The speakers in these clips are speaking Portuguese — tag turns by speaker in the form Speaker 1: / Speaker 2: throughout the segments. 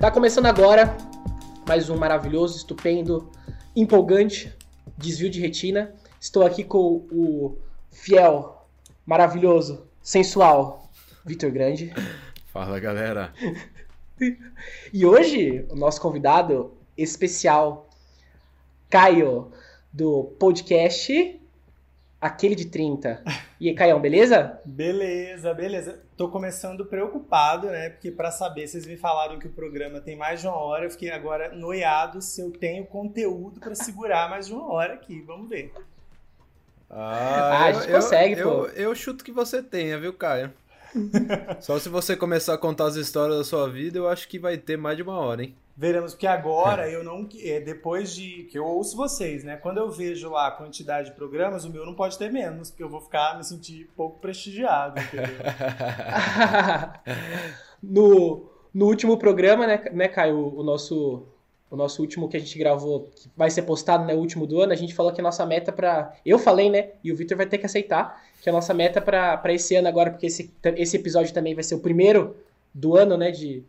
Speaker 1: Tá começando agora mais um maravilhoso, estupendo, empolgante desvio de retina. Estou aqui com o fiel, maravilhoso, sensual Vitor Grande.
Speaker 2: Fala galera.
Speaker 1: e hoje o nosso convidado especial, Caio, do podcast Aquele de 30. E aí, Caião, beleza?
Speaker 3: Beleza, beleza. Tô começando preocupado, né? Porque para saber, vocês me falaram que o programa tem mais de uma hora, eu fiquei agora noiado se eu tenho conteúdo para segurar mais de uma hora aqui. Vamos ver.
Speaker 2: Ah, ah a gente eu, consegue, eu, pô. Eu, eu chuto que você tenha, viu, Caio? Só se você começar a contar as histórias da sua vida, eu acho que vai ter mais de uma hora, hein?
Speaker 3: Veremos, porque agora eu não. É, depois de. que eu ouço vocês, né? Quando eu vejo lá a quantidade de programas, o meu não pode ter menos, porque eu vou ficar me sentir pouco prestigiado.
Speaker 1: no, no último programa, né, né Caio? O nosso, o nosso último que a gente gravou, que vai ser postado, né? O último do ano, a gente falou que a nossa meta para Eu falei, né? E o Victor vai ter que aceitar, que a nossa meta para esse ano agora, porque esse, esse episódio também vai ser o primeiro do ano, né? De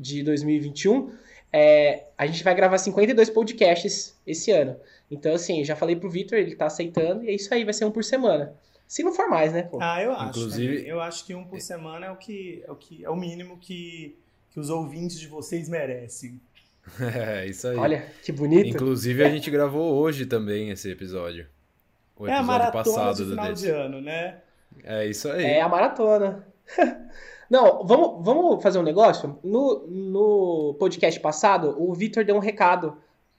Speaker 1: de 2021, é, a gente vai gravar 52 podcasts esse ano. Então, assim, já falei pro Vitor, ele tá aceitando, e é isso aí, vai ser um por semana. Se não for mais, né?
Speaker 3: Pô? Ah, eu acho. Inclusive, eu acho que um por semana é o que é o, que, é o mínimo que, que os ouvintes de vocês merecem.
Speaker 2: É, isso aí.
Speaker 1: Olha, que bonito.
Speaker 2: Inclusive, a gente gravou hoje também esse episódio.
Speaker 3: O episódio é a maratona passado de final desse. de ano, né?
Speaker 2: É isso aí.
Speaker 1: É a maratona. Não, vamos, vamos fazer um negócio? No, no podcast passado, o Vitor deu um recado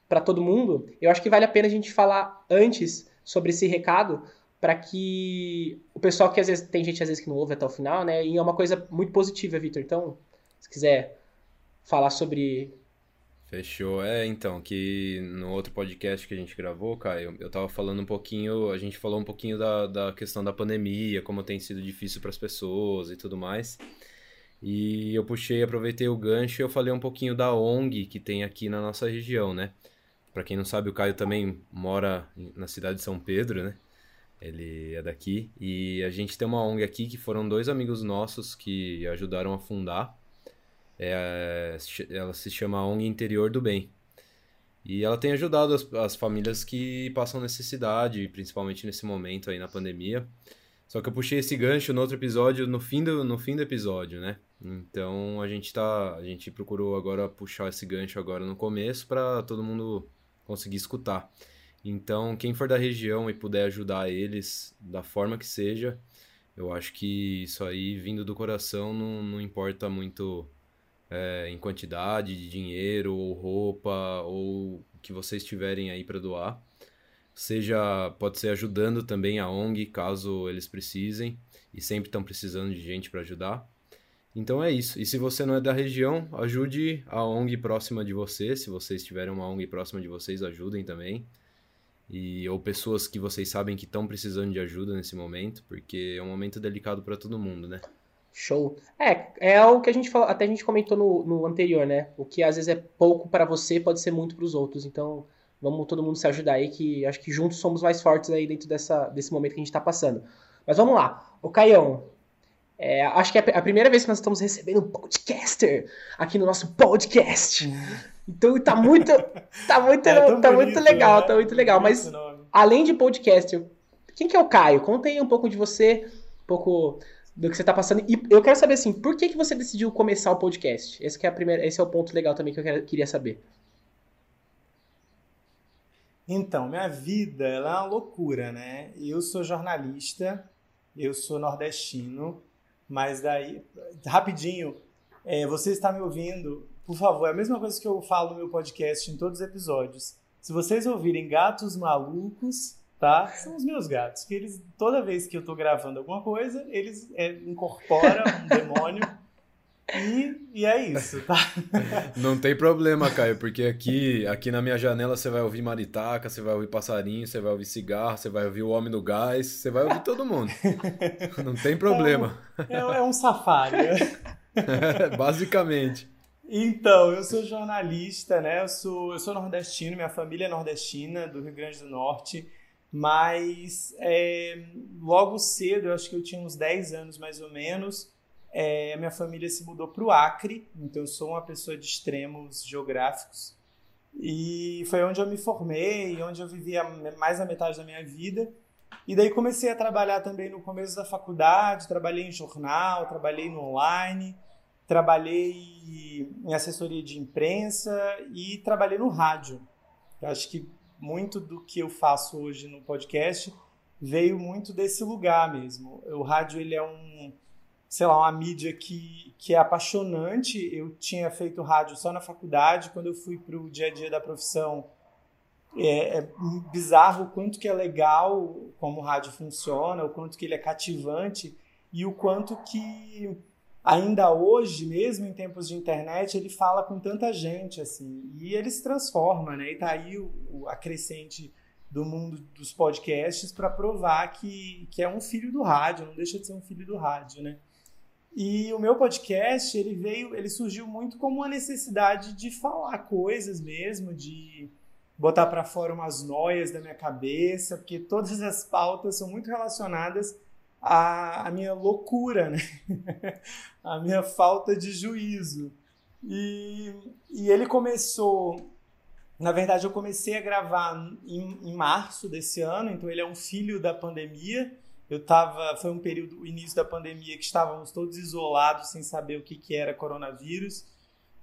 Speaker 1: para todo mundo. Eu acho que vale a pena a gente falar antes sobre esse recado para que o pessoal que às vezes tem gente às vezes que não ouve até o final, né? E é uma coisa muito positiva, Vitor. Então, se quiser falar sobre
Speaker 2: Fechou. É, então, que no outro podcast que a gente gravou, Caio, eu tava falando um pouquinho, a gente falou um pouquinho da, da questão da pandemia, como tem sido difícil para as pessoas e tudo mais. E eu puxei, aproveitei o gancho e eu falei um pouquinho da ONG que tem aqui na nossa região, né? Para quem não sabe, o Caio também mora na cidade de São Pedro, né? Ele é daqui. E a gente tem uma ONG aqui que foram dois amigos nossos que ajudaram a fundar é, ela se chama ONG Interior do Bem. E ela tem ajudado as, as, famílias que passam necessidade, principalmente nesse momento aí na pandemia. Só que eu puxei esse gancho no outro episódio, no fim do, no fim do episódio, né? Então a gente tá, a gente procurou agora puxar esse gancho agora no começo para todo mundo conseguir escutar. Então, quem for da região e puder ajudar eles da forma que seja, eu acho que isso aí vindo do coração não, não importa muito é, em quantidade de dinheiro ou roupa ou o que vocês tiverem aí para doar. Seja, pode ser ajudando também a ONG caso eles precisem e sempre estão precisando de gente para ajudar. Então é isso. E se você não é da região, ajude a ONG próxima de você. Se vocês tiverem uma ONG próxima de vocês, ajudem também. E, ou pessoas que vocês sabem que estão precisando de ajuda nesse momento, porque é um momento delicado para todo mundo, né?
Speaker 1: Show. É, é o que a gente falou, até a gente comentou no, no anterior, né? O que às vezes é pouco para você pode ser muito para os outros. Então, vamos todo mundo se ajudar aí, que acho que juntos somos mais fortes aí dentro dessa, desse momento que a gente está passando. Mas vamos lá. O Caião, é, acho que é a primeira vez que nós estamos recebendo um podcaster aqui no nosso podcast. Então tá muito, tá muito, é tá bonito, muito legal, né? tá muito legal. Mas além de podcaster, quem que é o Caio? Conta aí um pouco de você, um pouco do que você está passando. E eu quero saber assim, por que, que você decidiu começar o podcast? Esse, é, a primeira, esse é o ponto legal também que eu queria saber.
Speaker 3: Então, minha vida ela é uma loucura, né? Eu sou jornalista, eu sou nordestino, mas daí, rapidinho, é, você está me ouvindo, por favor, é a mesma coisa que eu falo no meu podcast em todos os episódios. Se vocês ouvirem gatos malucos, tá? São os meus gatos, que eles, toda vez que eu tô gravando alguma coisa, eles é, incorporam um demônio e, e, é isso, tá?
Speaker 2: Não tem problema, Caio, porque aqui, aqui na minha janela você vai ouvir maritaca, você vai ouvir passarinho, você vai ouvir cigarro, você vai ouvir o homem do gás, você vai ouvir todo mundo. Não tem problema.
Speaker 3: É um, é, é um safari.
Speaker 2: Basicamente.
Speaker 3: Então, eu sou jornalista, né? Eu sou, eu sou nordestino, minha família é nordestina, do Rio Grande do Norte. Mas é, logo cedo, eu acho que eu tinha uns 10 anos mais ou menos, é, minha família se mudou para o Acre, então eu sou uma pessoa de extremos geográficos. E foi onde eu me formei, onde eu vivia mais da metade da minha vida. E daí comecei a trabalhar também no começo da faculdade, trabalhei em jornal, trabalhei no online, trabalhei em assessoria de imprensa e trabalhei no rádio. Eu acho que muito do que eu faço hoje no podcast veio muito desse lugar mesmo. O rádio ele é um sei lá, uma mídia que, que é apaixonante. Eu tinha feito rádio só na faculdade, quando eu fui para o dia a dia da profissão, é, é, bizarro o quanto que é legal como o rádio funciona, o quanto que ele é cativante e o quanto que ainda hoje, mesmo em tempos de internet, ele fala com tanta gente assim e ele se transforma, né? E tá aí o, o a crescente do mundo dos podcasts para provar que, que é um filho do rádio, não deixa de ser um filho do rádio, né? E o meu podcast, ele veio, ele surgiu muito como uma necessidade de falar coisas mesmo, de botar para fora umas noias da minha cabeça, porque todas as pautas são muito relacionadas à, à minha loucura, né? a minha falta de juízo. E, e ele começou, na verdade, eu comecei a gravar em, em março desse ano, então ele é um filho da pandemia. Eu tava, foi um período, o início da pandemia, que estávamos todos isolados, sem saber o que, que era coronavírus.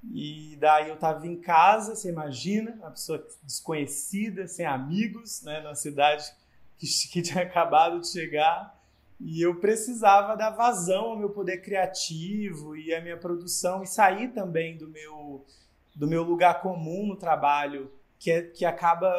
Speaker 3: E daí eu estava em casa, você imagina, uma pessoa desconhecida, sem amigos, né, numa cidade que, que tinha acabado de chegar. E eu precisava dar vazão ao meu poder criativo e à minha produção e sair também do meu, do meu lugar comum no trabalho, que, é, que acaba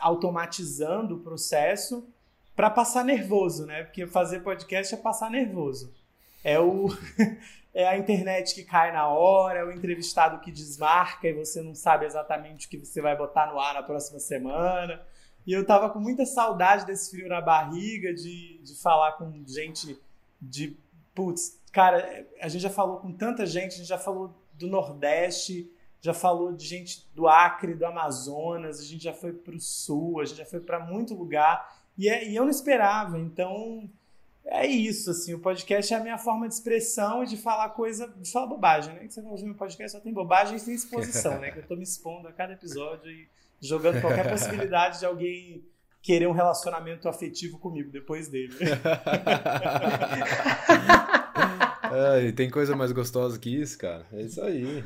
Speaker 3: automatizando o processo para passar nervoso, né? Porque fazer podcast é passar nervoso. É o é a internet que cai na hora, é o entrevistado que desmarca e você não sabe exatamente o que você vai botar no ar na próxima semana. E eu tava com muita saudade desse frio na barriga, de, de falar com gente de. Putz, cara, a gente já falou com tanta gente, a gente já falou do Nordeste, já falou de gente do Acre, do Amazonas, a gente já foi para o Sul, a gente já foi para muito lugar. E, é, e eu não esperava, então é isso, assim, o podcast é a minha forma de expressão e de falar coisa, de falar bobagem, né? Que você vai ouvir meu podcast só tem bobagem e tem exposição, né? Que eu tô me expondo a cada episódio e jogando qualquer possibilidade de alguém querer um relacionamento afetivo comigo depois dele.
Speaker 2: é, tem coisa mais gostosa que isso, cara. É isso aí.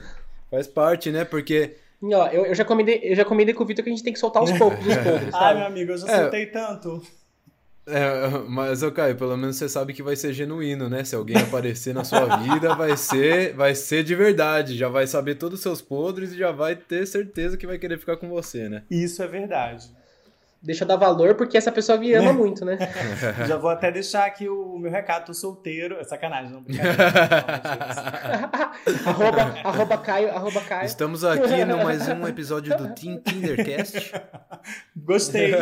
Speaker 2: Faz parte, né? Porque
Speaker 1: Ó, eu, eu, já combinei, eu já combinei com o Vitor que a gente tem que soltar os poucos os
Speaker 3: Ai, meu amigo, eu já é, soltei tanto.
Speaker 2: É, mas, Caio, pelo menos você sabe que vai ser genuíno, né? Se alguém aparecer na sua vida, vai ser, vai ser de verdade. Já vai saber todos os seus podres e já vai ter certeza que vai querer ficar com você, né?
Speaker 3: Isso é verdade
Speaker 1: deixa eu dar valor porque essa pessoa me ama muito, né?
Speaker 3: Já vou até deixar aqui o meu recado, tô solteiro. É sacanagem, não,
Speaker 1: arroba, arroba Caio, arroba Caio.
Speaker 2: Estamos aqui no mais um episódio do Team Tindercast.
Speaker 3: Gostei,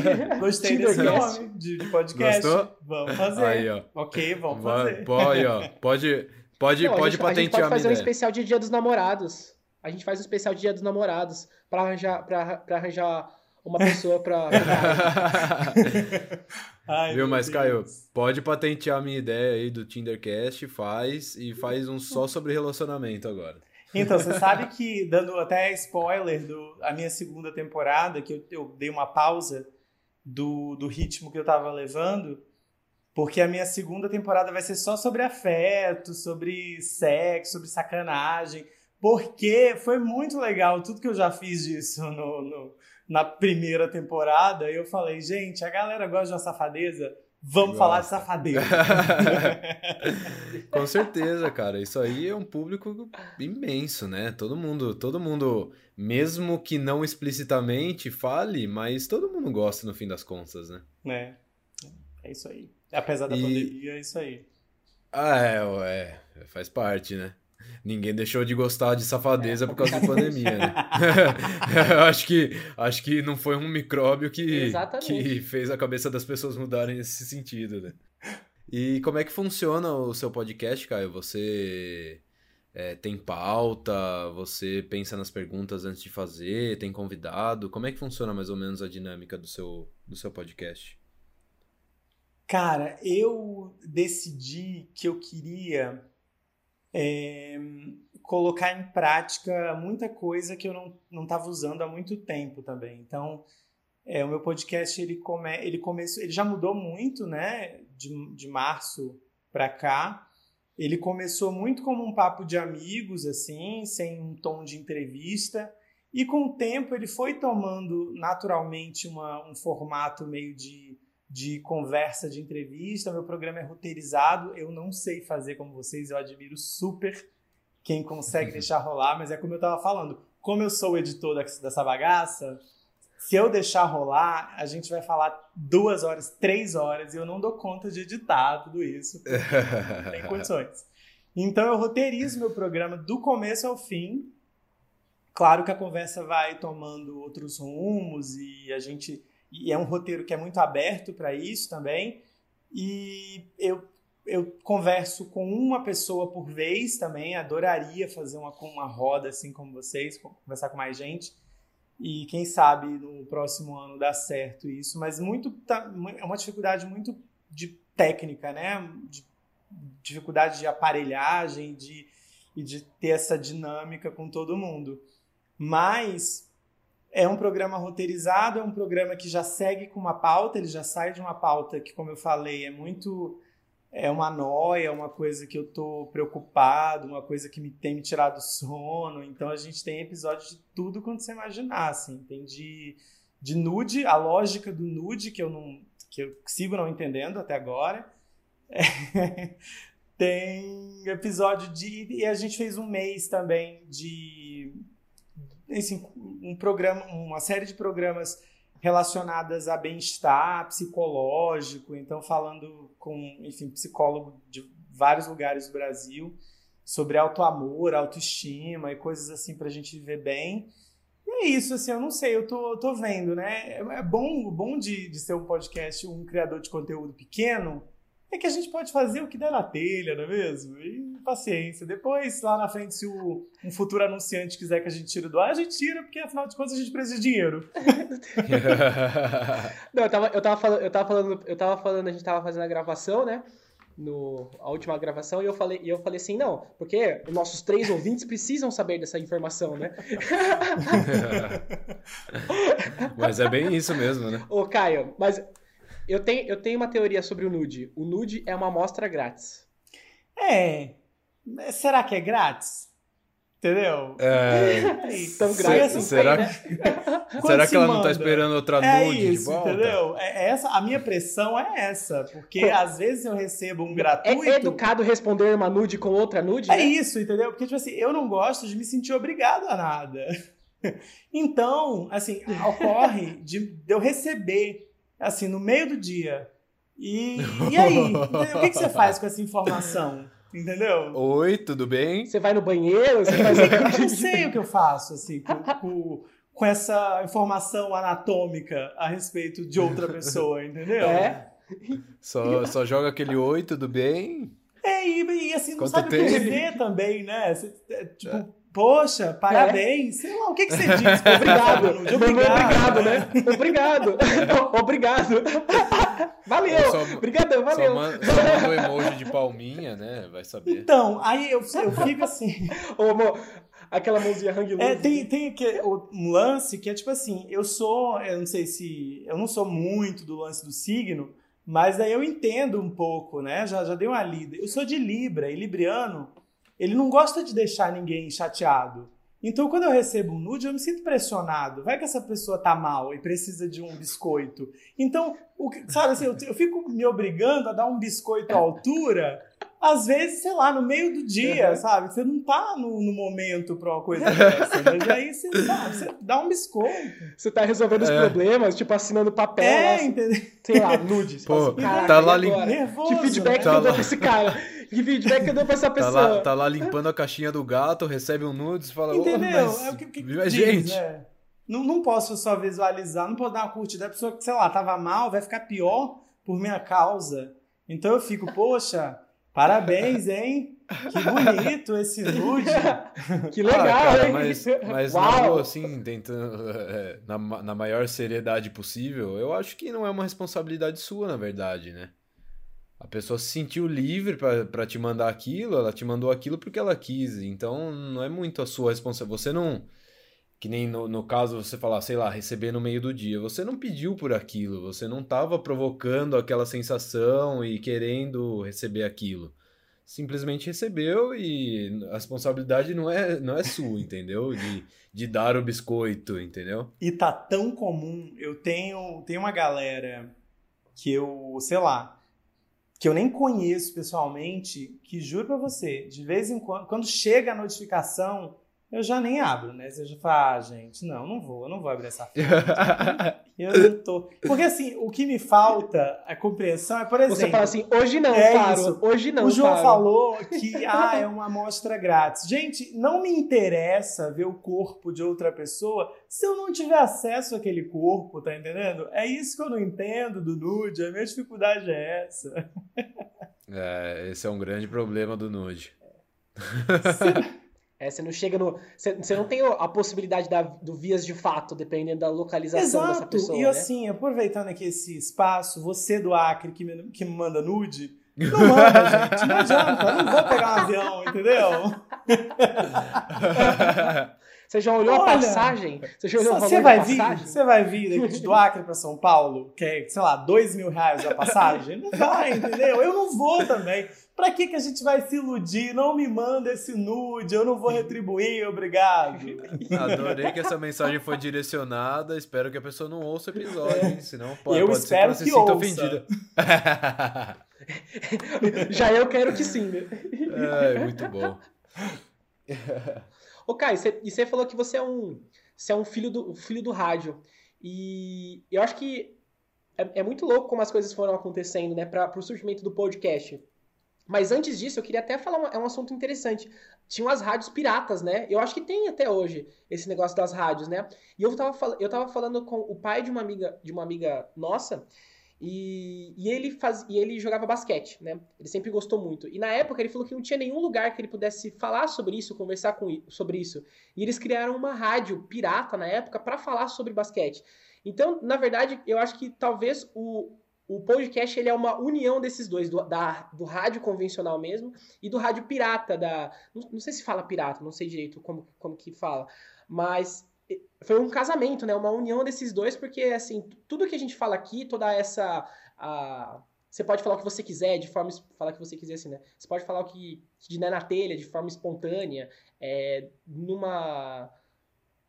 Speaker 3: gostei desse nome de, de podcast.
Speaker 2: Gostou?
Speaker 3: Vamos fazer. Aí, ó. Ok, vamos fazer.
Speaker 2: Pode, ó, pode, pode, não, pode a gente, patentear a gente
Speaker 1: pode fazer
Speaker 2: um
Speaker 1: especial de Dia dos Namorados. A gente faz um especial de Dia dos Namorados para arranjar, pra, pra arranjar uma pessoa pra.
Speaker 2: Ai, Viu, mas Caio, pode patentear a minha ideia aí do Tindercast, faz e faz um só sobre relacionamento agora.
Speaker 3: Então, você sabe que, dando até spoiler do a minha segunda temporada, que eu, eu dei uma pausa do, do ritmo que eu tava levando, porque a minha segunda temporada vai ser só sobre afeto, sobre sexo, sobre sacanagem, porque foi muito legal tudo que eu já fiz disso no, no na primeira temporada, eu falei, gente, a galera gosta de uma safadeza, vamos gosta. falar de safadeza.
Speaker 2: Com certeza, cara. Isso aí é um público imenso, né? Todo mundo, todo mundo, mesmo que não explicitamente fale, mas todo mundo gosta no fim das contas, né?
Speaker 3: É. É isso aí. Apesar da e... pandemia, é isso aí.
Speaker 2: Ah, é, é, faz parte, né? Ninguém deixou de gostar de safadeza é, por causa da pandemia, né? acho, que, acho que não foi um micróbio que, que fez a cabeça das pessoas mudarem nesse sentido, né? E como é que funciona o seu podcast, Caio? Você é, tem pauta? Você pensa nas perguntas antes de fazer? Tem convidado? Como é que funciona mais ou menos a dinâmica do seu, do seu podcast?
Speaker 3: Cara, eu decidi que eu queria é, colocar em prática muita coisa que eu não estava usando há muito tempo também. Então, é, o meu podcast ele, come, ele começou, ele já mudou muito, né? De, de março para cá. Ele começou muito como um papo de amigos, assim, sem um tom de entrevista. E com o tempo ele foi tomando naturalmente uma, um formato meio de, de conversa, de entrevista. Meu programa é roteirizado, eu não sei fazer como vocês, eu admiro super quem consegue deixar rolar, mas é como eu estava falando, como eu sou o editor dessa bagaça, se eu deixar rolar, a gente vai falar duas horas, três horas, e eu não dou conta de editar tudo isso, não tem condições. Então eu roteirizo meu programa do começo ao fim. Claro que a conversa vai tomando outros rumos e a gente e é um roteiro que é muito aberto para isso também. E eu eu converso com uma pessoa por vez também. Adoraria fazer uma, uma roda assim como vocês, conversar com mais gente. E quem sabe no próximo ano dá certo isso. Mas muito tá, é uma dificuldade muito de técnica, né? De dificuldade de aparelhagem de, e de ter essa dinâmica com todo mundo. Mas é um programa roteirizado, é um programa que já segue com uma pauta, ele já sai de uma pauta que, como eu falei, é muito é uma noia, uma coisa que eu tô preocupado, uma coisa que me tem me tirado sono. Então a gente tem episódios de tudo quanto você imaginar, assim. Tem de, de nude, a lógica do nude que eu não que eu sigo não entendendo até agora. É, tem episódio de e a gente fez um mês também de assim, um programa, uma série de programas relacionadas a bem-estar psicológico, então falando com, enfim, psicólogo de vários lugares do Brasil sobre auto-amor, autoestima e coisas assim para a gente viver bem. E é isso, assim, eu não sei, eu tô, tô vendo, né? É, é bom, bom de, de ser um podcast, um criador de conteúdo pequeno, é que a gente pode fazer o que der na telha, não é mesmo? E paciência. Depois, lá na frente, se o, um futuro anunciante quiser que a gente tire do ar, a gente tira, porque afinal de contas a gente precisa de dinheiro.
Speaker 1: não, eu tava, eu, tava falando, eu tava falando, eu tava falando, a gente tava fazendo a gravação, né? No, a última gravação, e eu falei, e eu falei assim, não, porque os nossos três ouvintes precisam saber dessa informação, né?
Speaker 2: mas é bem isso mesmo, né?
Speaker 1: Ô, Caio, mas eu tenho, eu tenho uma teoria sobre o nude. O nude é uma amostra grátis.
Speaker 3: É. Será que é grátis? Entendeu?
Speaker 2: É.
Speaker 1: Tão grátis.
Speaker 2: Assim, será né? será que ela manda? não tá esperando outra
Speaker 3: é
Speaker 2: nude
Speaker 3: isso,
Speaker 2: de volta?
Speaker 3: Entendeu? É, é essa, a minha pressão é essa. Porque às vezes eu recebo um gratuito.
Speaker 1: É educado responder uma nude com outra nude?
Speaker 3: É
Speaker 1: né?
Speaker 3: isso, entendeu? Porque, tipo assim, eu não gosto de me sentir obrigado a nada. Então, assim, ocorre de eu receber assim, no meio do dia. E, e aí? o que, que você faz com essa informação? Entendeu?
Speaker 2: Oi, tudo bem?
Speaker 1: Você vai no banheiro? Você faz...
Speaker 3: eu não sei o que eu faço, assim, com, com, com, essa informação anatômica a respeito de outra pessoa, entendeu?
Speaker 1: É.
Speaker 2: Só, só joga aquele oi, tudo bem?
Speaker 3: É, e, e assim, não Quanto sabe o que dizer também, né? Você, é, tipo, é. Poxa, parabéns. É. Sei lá, o que, que você diz?
Speaker 1: Obrigado. Obrigado, obrigado né? Obrigado. Obrigado. Valeu. Só, Obrigadão, valeu. Só
Speaker 2: manda, só manda o emoji de palminha, né? Vai saber.
Speaker 3: Então, aí eu, eu fico assim.
Speaker 1: Ô, amor, aquela mãozinha hang loose.
Speaker 3: É, tem, tem que, um lance que é tipo assim, eu sou, eu não sei se, eu não sou muito do lance do signo, mas aí eu entendo um pouco, né? Já, já dei uma lida. Eu sou de Libra, e Libriano ele não gosta de deixar ninguém chateado. Então, quando eu recebo um nude, eu me sinto pressionado. Vai que essa pessoa tá mal e precisa de um biscoito. Então, o, sabe assim, eu, eu fico me obrigando a dar um biscoito à altura às vezes, sei lá, no meio do dia, sabe? Você não tá no, no momento pra uma coisa dessa. mas aí você, sabe, você dá um biscoito.
Speaker 1: Você tá resolvendo os é. problemas, tipo, assinando papel.
Speaker 3: É, lá, entendeu?
Speaker 1: Sei lá, nude.
Speaker 2: Pô, assim, tá lá limpando.
Speaker 1: Que feedback né? que eu dou pra esse cara? Que feedback que eu dou pra essa pessoa? Tá
Speaker 2: lá, tá lá limpando a caixinha do gato, recebe um nudes e fala...
Speaker 3: Entendeu?
Speaker 2: Mas...
Speaker 3: É o que, que,
Speaker 2: mas, gente...
Speaker 3: Né? Não, não posso só visualizar, não posso dar uma curtida. A pessoa que, sei lá, tava mal, vai ficar pior por minha causa. Então eu fico, poxa... Parabéns, hein? Que bonito esse nude.
Speaker 1: Que legal, ah, cara, hein?
Speaker 2: Mas, mas Uau. assim, tentando, é, na, na maior seriedade possível, eu acho que não é uma responsabilidade sua, na verdade, né? A pessoa se sentiu livre para te mandar aquilo, ela te mandou aquilo porque ela quis. Então não é muito a sua responsabilidade. Você não. Que nem no, no caso você falar, sei lá, receber no meio do dia. Você não pediu por aquilo, você não estava provocando aquela sensação e querendo receber aquilo simplesmente recebeu e a responsabilidade não é, não é sua, entendeu? De, de dar o biscoito, entendeu?
Speaker 3: E tá tão comum. Eu tenho, tenho uma galera que eu, sei lá, que eu nem conheço pessoalmente, que juro pra você, de vez em quando, quando chega a notificação, eu já nem abro, né? Você já fala, ah, gente, não, não vou, eu não vou abrir essa foto. eu não tô. Porque assim, o que me falta, a compreensão é, por exemplo.
Speaker 1: Você fala assim, hoje não, é paro. Isso. Hoje não.
Speaker 3: O João
Speaker 1: paro.
Speaker 3: falou que ah, é uma amostra grátis. Gente, não me interessa ver o corpo de outra pessoa se eu não tiver acesso àquele corpo, tá entendendo? É isso que eu não entendo do nude, a minha dificuldade é essa.
Speaker 2: É, esse é um grande problema do nude.
Speaker 1: É, você não chega no. Você, você não tem a possibilidade da, do vias de fato, dependendo da localização
Speaker 3: Exato.
Speaker 1: dessa pessoa.
Speaker 3: E
Speaker 1: né?
Speaker 3: assim, aproveitando aqui esse espaço, você do Acre que me, que me manda nude, não manda, gente. Não adianta. Eu não vou pegar um avião, entendeu?
Speaker 1: Você já olhou Olha, a passagem? Você já olhou o
Speaker 3: você vai vir, Você vai vir do Acre para São Paulo, que é, sei lá, dois mil reais a passagem? Não vai, entendeu? Eu não vou também. Pra que, que a gente vai se iludir? Não me manda esse nude, eu não vou retribuir, obrigado.
Speaker 2: Adorei que essa mensagem foi direcionada. Espero que a pessoa não ouça o episódio, hein? senão pode,
Speaker 3: eu
Speaker 2: pode
Speaker 3: espero
Speaker 2: ser
Speaker 3: que,
Speaker 2: que
Speaker 3: ela
Speaker 2: se sinta
Speaker 3: ouça.
Speaker 2: ofendida.
Speaker 1: Já eu quero que sim, né?
Speaker 2: É, muito bom.
Speaker 1: Ô, Caio, você, e você falou que você é um, você é um filho, do, filho do rádio. E eu acho que é, é muito louco como as coisas foram acontecendo, né, para o surgimento do podcast. Mas antes disso, eu queria até falar, um, é um assunto interessante. Tinham as rádios piratas, né? Eu acho que tem até hoje esse negócio das rádios, né? E eu tava, eu tava falando com o pai de uma amiga, de uma amiga nossa, e, e, ele faz, e ele jogava basquete, né? Ele sempre gostou muito. E na época ele falou que não tinha nenhum lugar que ele pudesse falar sobre isso, conversar com, sobre isso. E eles criaram uma rádio pirata na época para falar sobre basquete. Então, na verdade, eu acho que talvez o, o podcast ele é uma união desses dois, do, da, do rádio convencional mesmo e do rádio pirata. da não, não sei se fala pirata, não sei direito como, como que fala. Mas foi um casamento, né? Uma união desses dois, porque assim, tudo que a gente fala aqui, toda essa. A... Você pode falar o que você quiser, de forma. Falar o que você quiser, assim, né? Você pode falar o que, que der na telha, de forma espontânea, é, numa.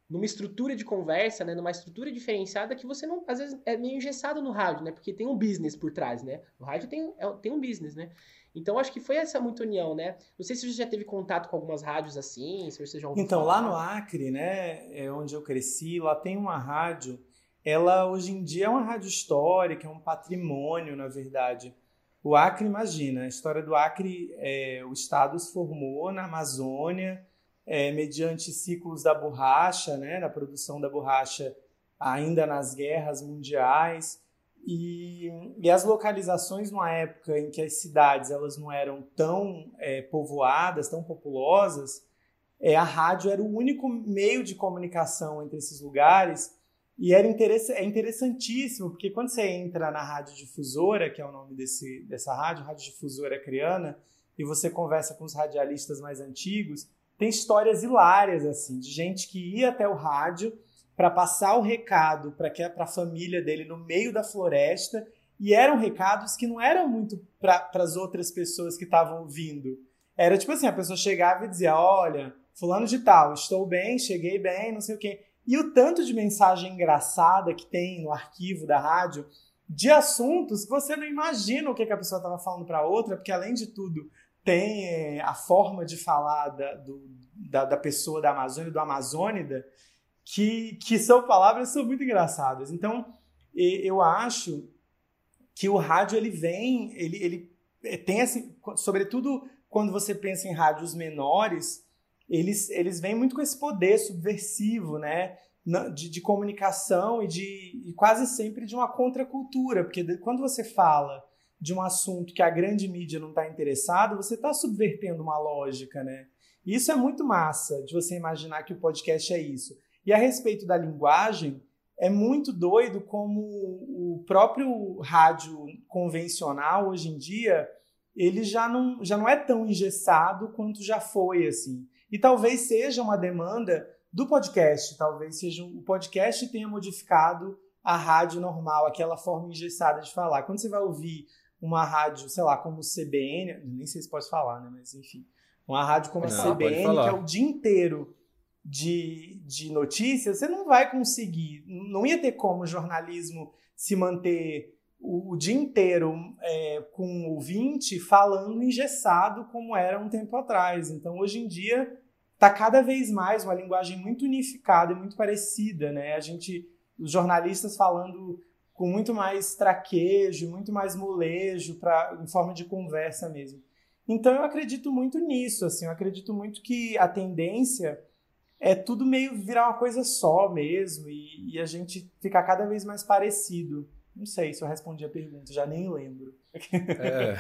Speaker 1: Numa estrutura de conversa, né? Numa estrutura diferenciada que você não. Às vezes é meio engessado no rádio, né? Porque tem um business por trás, né? O rádio tem, é, tem um business, né? Então acho que foi essa muita união, né? Não sei se você já teve contato com algumas rádios assim, se você já ouviu
Speaker 3: Então,
Speaker 1: falar.
Speaker 3: lá no Acre, né, é onde eu cresci, lá tem uma rádio, ela hoje em dia é uma rádio histórica, é um patrimônio, na verdade. O Acre, imagina, a história do Acre, é, o estado se formou na Amazônia, é, mediante ciclos da borracha, né, na produção da borracha ainda nas guerras mundiais. E, e, as localizações numa época em que as cidades elas não eram tão é, povoadas, tão populosas, é, a rádio era o único meio de comunicação entre esses lugares e era interess é interessantíssimo, porque quando você entra na rádio difusora, que é o nome desse, dessa rádio, Rádio Difusora Criana, e você conversa com os radialistas mais antigos, tem histórias hilárias, assim, de gente que ia até o rádio para passar o recado para a família dele no meio da floresta. E eram recados que não eram muito para as outras pessoas que estavam ouvindo. Era tipo assim: a pessoa chegava e dizia: Olha, Fulano de Tal, estou bem, cheguei bem, não sei o quê. E o tanto de mensagem engraçada que tem no arquivo da rádio de assuntos que você não imagina o que, que a pessoa estava falando para outra, porque além de tudo tem é, a forma de falar da, do, da, da pessoa da Amazônia, do Amazônida, que, que são palavras são muito engraçadas. Então, eu acho que o rádio ele vem, ele, ele é, tem assim, sobretudo quando você pensa em rádios menores, eles, eles vêm muito com esse poder subversivo, né? De, de comunicação e de e quase sempre de uma contracultura, porque quando você fala de um assunto que a grande mídia não está interessada, você está subvertendo uma lógica, né? Isso é muito massa de você imaginar que o podcast é isso. E a respeito da linguagem, é muito doido como o próprio rádio convencional hoje em dia ele já não, já não é tão engessado quanto já foi assim. E talvez seja uma demanda do podcast, talvez seja o podcast tenha modificado a rádio normal, aquela forma engessada de falar. Quando você vai ouvir uma rádio, sei lá, como o CBN, nem sei se pode falar, né, mas enfim, uma rádio como a CBN, que é o dia inteiro de, de notícias, você não vai conseguir, não ia ter como o jornalismo se manter o, o dia inteiro é, com o ouvinte falando engessado como era um tempo atrás. Então, hoje em dia, está cada vez mais uma linguagem muito unificada e muito parecida, né? A gente, os jornalistas falando com muito mais traquejo, muito mais molejo, pra, em forma de conversa mesmo. Então, eu acredito muito nisso, assim, eu acredito muito que a tendência é tudo meio virar uma coisa só mesmo e, e, a gente ficar cada vez mais parecido. Não sei se eu respondi a pergunta, já nem lembro.
Speaker 2: É,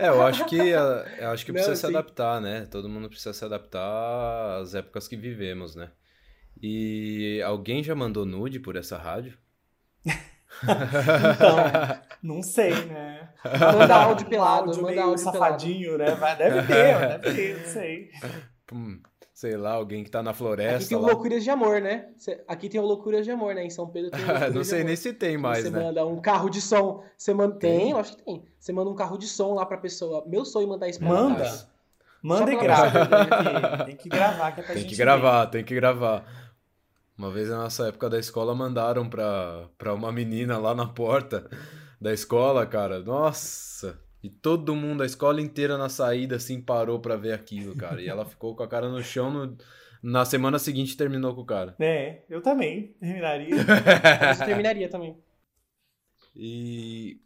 Speaker 2: é eu acho que, eu acho que precisa Não, se adaptar, né? Todo mundo precisa se adaptar às épocas que vivemos, né? E alguém já mandou nude por essa rádio?
Speaker 3: Então, não sei, né?
Speaker 1: Manda áudio pelado,
Speaker 3: áudio
Speaker 1: manda
Speaker 3: meio
Speaker 1: áudio
Speaker 3: safadinho, pelado. né? Deve ter, deve ter, não sei.
Speaker 2: Hum sei lá, alguém que tá na floresta.
Speaker 1: Aqui tem o Loucuras de Amor, né? Aqui tem o Loucuras de Amor, né? Em São Pedro tem o
Speaker 2: Não sei nem se tem mais,
Speaker 1: você
Speaker 2: né?
Speaker 1: Você manda um carro de som. Você manda... Tem. tem, eu acho que tem. Você manda um carro de som lá pra pessoa. Meu sonho é mandar isso pra
Speaker 3: Manda. Manda e grava. Né? tem que gravar, que é pra
Speaker 2: Tem
Speaker 3: gente
Speaker 2: que gravar,
Speaker 3: ver.
Speaker 2: tem que gravar. Uma vez na nossa época da escola mandaram pra, pra uma menina lá na porta da escola, cara. Nossa! E todo mundo, a escola inteira na saída, assim, parou pra ver aquilo, cara. E ela ficou com a cara no chão no na semana seguinte terminou com o cara.
Speaker 3: É, eu também terminaria.
Speaker 1: eu terminaria também.
Speaker 2: E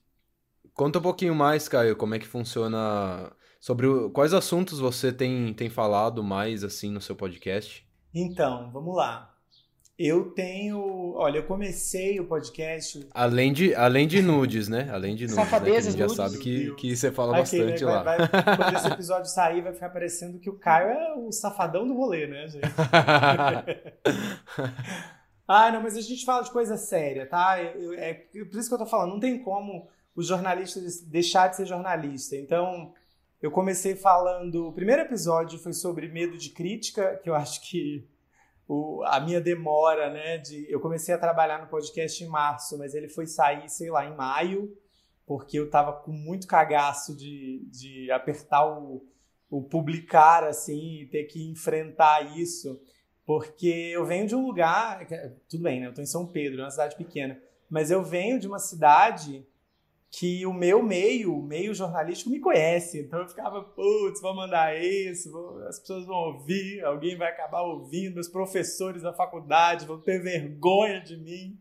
Speaker 2: conta um pouquinho mais, Caio, como é que funciona sobre o... quais assuntos você tem, tem falado mais assim no seu podcast?
Speaker 3: Então, vamos lá. Eu tenho. Olha, eu comecei o podcast.
Speaker 2: Além de, além de nudes, né? Além de nudes.
Speaker 1: Safadezas,
Speaker 2: né? a gente já sabe que, que você fala bastante
Speaker 3: né?
Speaker 2: lá.
Speaker 3: Vai, vai, quando esse episódio sair, vai ficar parecendo que o Caio é o safadão do rolê, né, gente? ah, não, mas a gente fala de coisa séria, tá? É, é, por isso que eu tô falando, não tem como o jornalista deixar de ser jornalista. Então, eu comecei falando. O primeiro episódio foi sobre medo de crítica, que eu acho que o, a minha demora, né? De, eu comecei a trabalhar no podcast em março, mas ele foi sair, sei lá, em maio, porque eu tava com muito cagaço de, de apertar o, o publicar, assim, e ter que enfrentar isso. Porque eu venho de um lugar. Tudo bem, né? Eu tô em São Pedro, uma cidade pequena. Mas eu venho de uma cidade que o meu meio, o meio jornalístico, me conhece. Então eu ficava, putz, vou mandar isso, vou, as pessoas vão ouvir, alguém vai acabar ouvindo, os professores da faculdade vão ter vergonha de mim.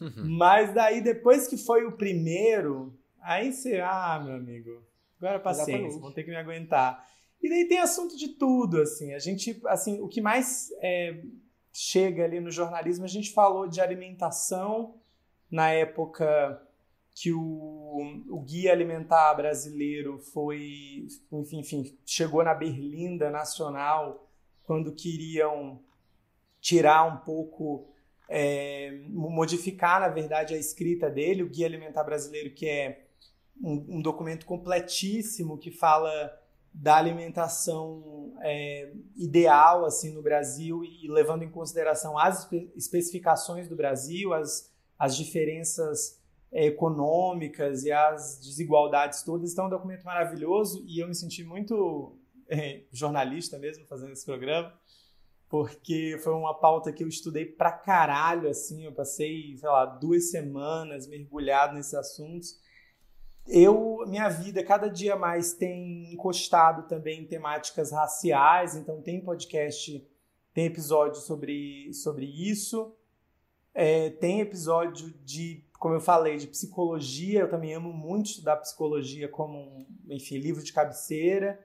Speaker 3: Uhum. Mas daí, depois que foi o primeiro, aí você, ah, meu amigo, agora é paciência, vão ter que me aguentar. E daí tem assunto de tudo, assim. A gente, assim, o que mais é, chega ali no jornalismo, a gente falou de alimentação na época que o, o guia alimentar brasileiro foi, enfim, enfim, chegou na berlinda nacional quando queriam tirar um pouco, é, modificar, na verdade, a escrita dele, o Guia Alimentar Brasileiro, que é um, um documento completíssimo que fala da alimentação é, ideal assim no Brasil e levando em consideração as espe especificações do Brasil, as, as diferenças é, econômicas e as desigualdades todas. Então, é um documento maravilhoso e eu me senti muito é, jornalista mesmo fazendo esse programa, porque foi uma pauta que eu estudei pra caralho, assim, eu passei, sei lá, duas semanas mergulhado nesses assuntos. Eu, minha vida, cada dia mais tem encostado também em temáticas raciais, então tem podcast, tem episódio sobre, sobre isso. É, tem episódio de como eu falei, de psicologia, eu também amo muito estudar psicologia como, enfim, livro de cabeceira.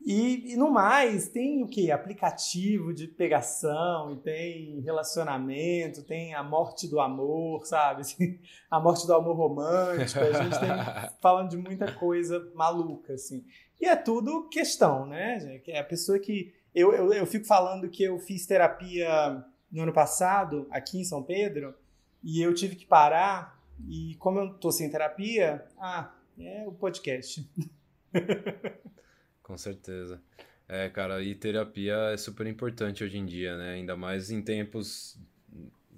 Speaker 3: E, e no mais, tem o que? Aplicativo de pegação, e tem relacionamento, tem a morte do amor, sabe? Assim, a morte do amor romântico, a gente tem falando de muita coisa maluca, assim. E é tudo questão, né, gente? É a pessoa que. Eu, eu, eu fico falando que eu fiz terapia no ano passado, aqui em São Pedro, e eu tive que parar. E como eu tô sem terapia, ah, é o podcast.
Speaker 2: Com certeza. É, cara, e terapia é super importante hoje em dia, né? Ainda mais em tempos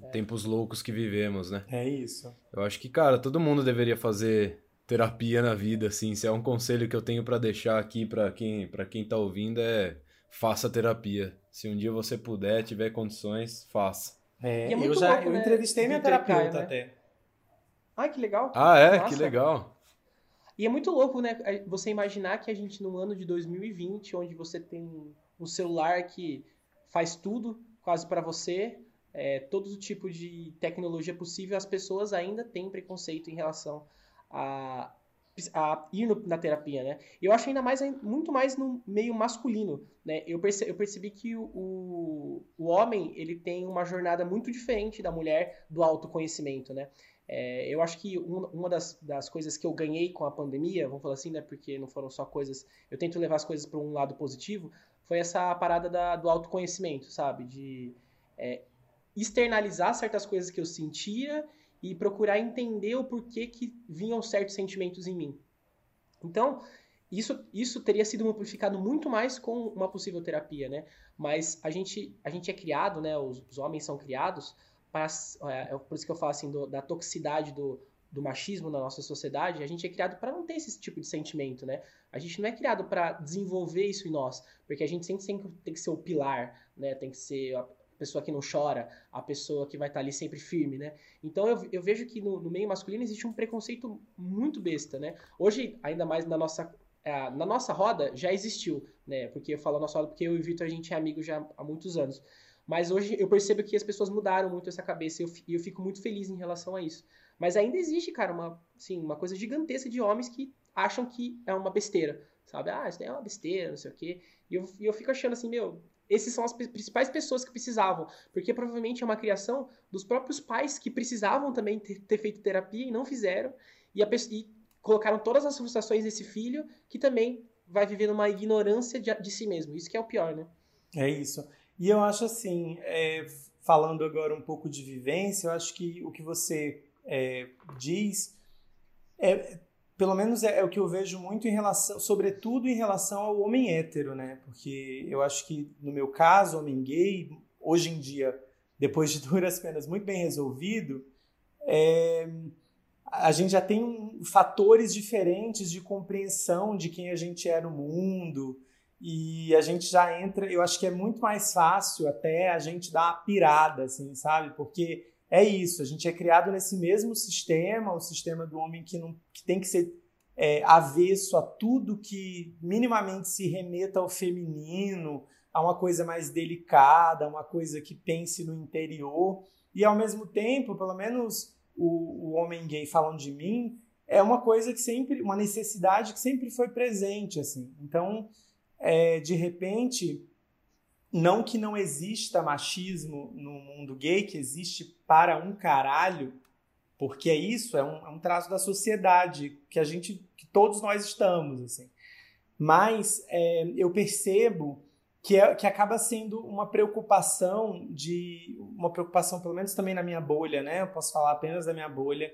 Speaker 2: é. tempos loucos que vivemos, né?
Speaker 3: É isso.
Speaker 2: Eu acho que, cara, todo mundo deveria fazer terapia na vida, assim. Se é um conselho que eu tenho para deixar aqui para quem, para quem tá ouvindo é faça terapia. Se um dia você puder, tiver condições, faça.
Speaker 3: É, é eu já louco, eu né? entrevistei minha terapeuta né? até.
Speaker 1: Ai, que legal.
Speaker 2: Ah, é? Nossa. Que legal.
Speaker 1: E é muito louco, né? Você imaginar que a gente, no ano de 2020, onde você tem um celular que faz tudo quase para você, é, todo o tipo de tecnologia possível, as pessoas ainda têm preconceito em relação a, a ir no, na terapia, né? Eu acho ainda mais, muito mais no meio masculino, né? Eu percebi, eu percebi que o, o homem, ele tem uma jornada muito diferente da mulher do autoconhecimento, né? É, eu acho que um, uma das, das, coisas que eu ganhei com a pandemia, vamos falar assim, né? Porque não foram só coisas. Eu tento levar as coisas para um lado positivo. Foi essa parada da, do autoconhecimento, sabe? De é, externalizar certas coisas que eu sentia e procurar entender o porquê que vinham certos sentimentos em mim. Então, isso, isso teria sido amplificado muito mais com uma possível terapia, né? Mas a gente, a gente é criado, né? Os, os homens são criados para... É, é, por isso que eu falo assim do, da toxicidade do, do machismo na nossa sociedade, a gente é criado para não ter esse tipo de sentimento, né? A gente não é criado para desenvolver isso em nós, porque a gente sempre, sempre tem que ser o pilar, né? Tem que ser pessoa que não chora, a pessoa que vai estar tá ali sempre firme, né? Então eu, eu vejo que no, no, meio masculino existe um preconceito muito besta, né? Hoje, ainda mais na nossa, é, na nossa roda, já existiu, né? Porque eu falo nossa roda porque eu e o Vitor a gente é amigo já há muitos anos. Mas hoje eu percebo que as pessoas mudaram muito essa cabeça e eu, eu fico muito feliz em relação a isso. Mas ainda existe, cara, uma, assim, uma coisa gigantesca de homens que acham que é uma besteira, sabe? Ah, isso daí é uma besteira, não sei o quê. E eu, e eu fico achando assim, meu, esses são as principais pessoas que precisavam, porque provavelmente é uma criação dos próprios pais que precisavam também ter, ter feito terapia e não fizeram, e, a, e, colocaram todas as frustrações desse filho, que também vai viver numa ignorância de, de, si mesmo. Isso que é o pior, né?
Speaker 3: É isso. E eu acho assim, é, falando agora um pouco de vivência, eu acho que o que você é, diz é, pelo menos é, é, o que eu vejo muito em relação, sobretudo em relação ao homem hétero, né? Porque eu acho que no meu caso, homem gay, hoje em dia, depois de duras penas, muito bem resolvido, é, a gente já tem fatores diferentes de compreensão de quem a gente é no mundo e a gente já entra, eu acho que é muito mais fácil até a gente dar uma pirada, assim, sabe? Porque é isso, a gente é criado nesse mesmo sistema, o sistema do homem que, não, que tem que ser é, avesso a tudo que minimamente se remeta ao feminino, a uma coisa mais delicada, uma coisa que pense no interior. E ao mesmo tempo, pelo menos o, o homem gay falando de mim, é uma coisa que sempre, uma necessidade que sempre foi presente, assim. Então, é, de repente, não que não exista machismo no mundo gay, que existe para um caralho, porque é isso, é um, é um traço da sociedade que a gente, que todos nós estamos, assim. Mas é, eu percebo que, é, que acaba sendo uma preocupação de uma preocupação pelo menos também na minha bolha, né? Eu posso falar apenas da minha bolha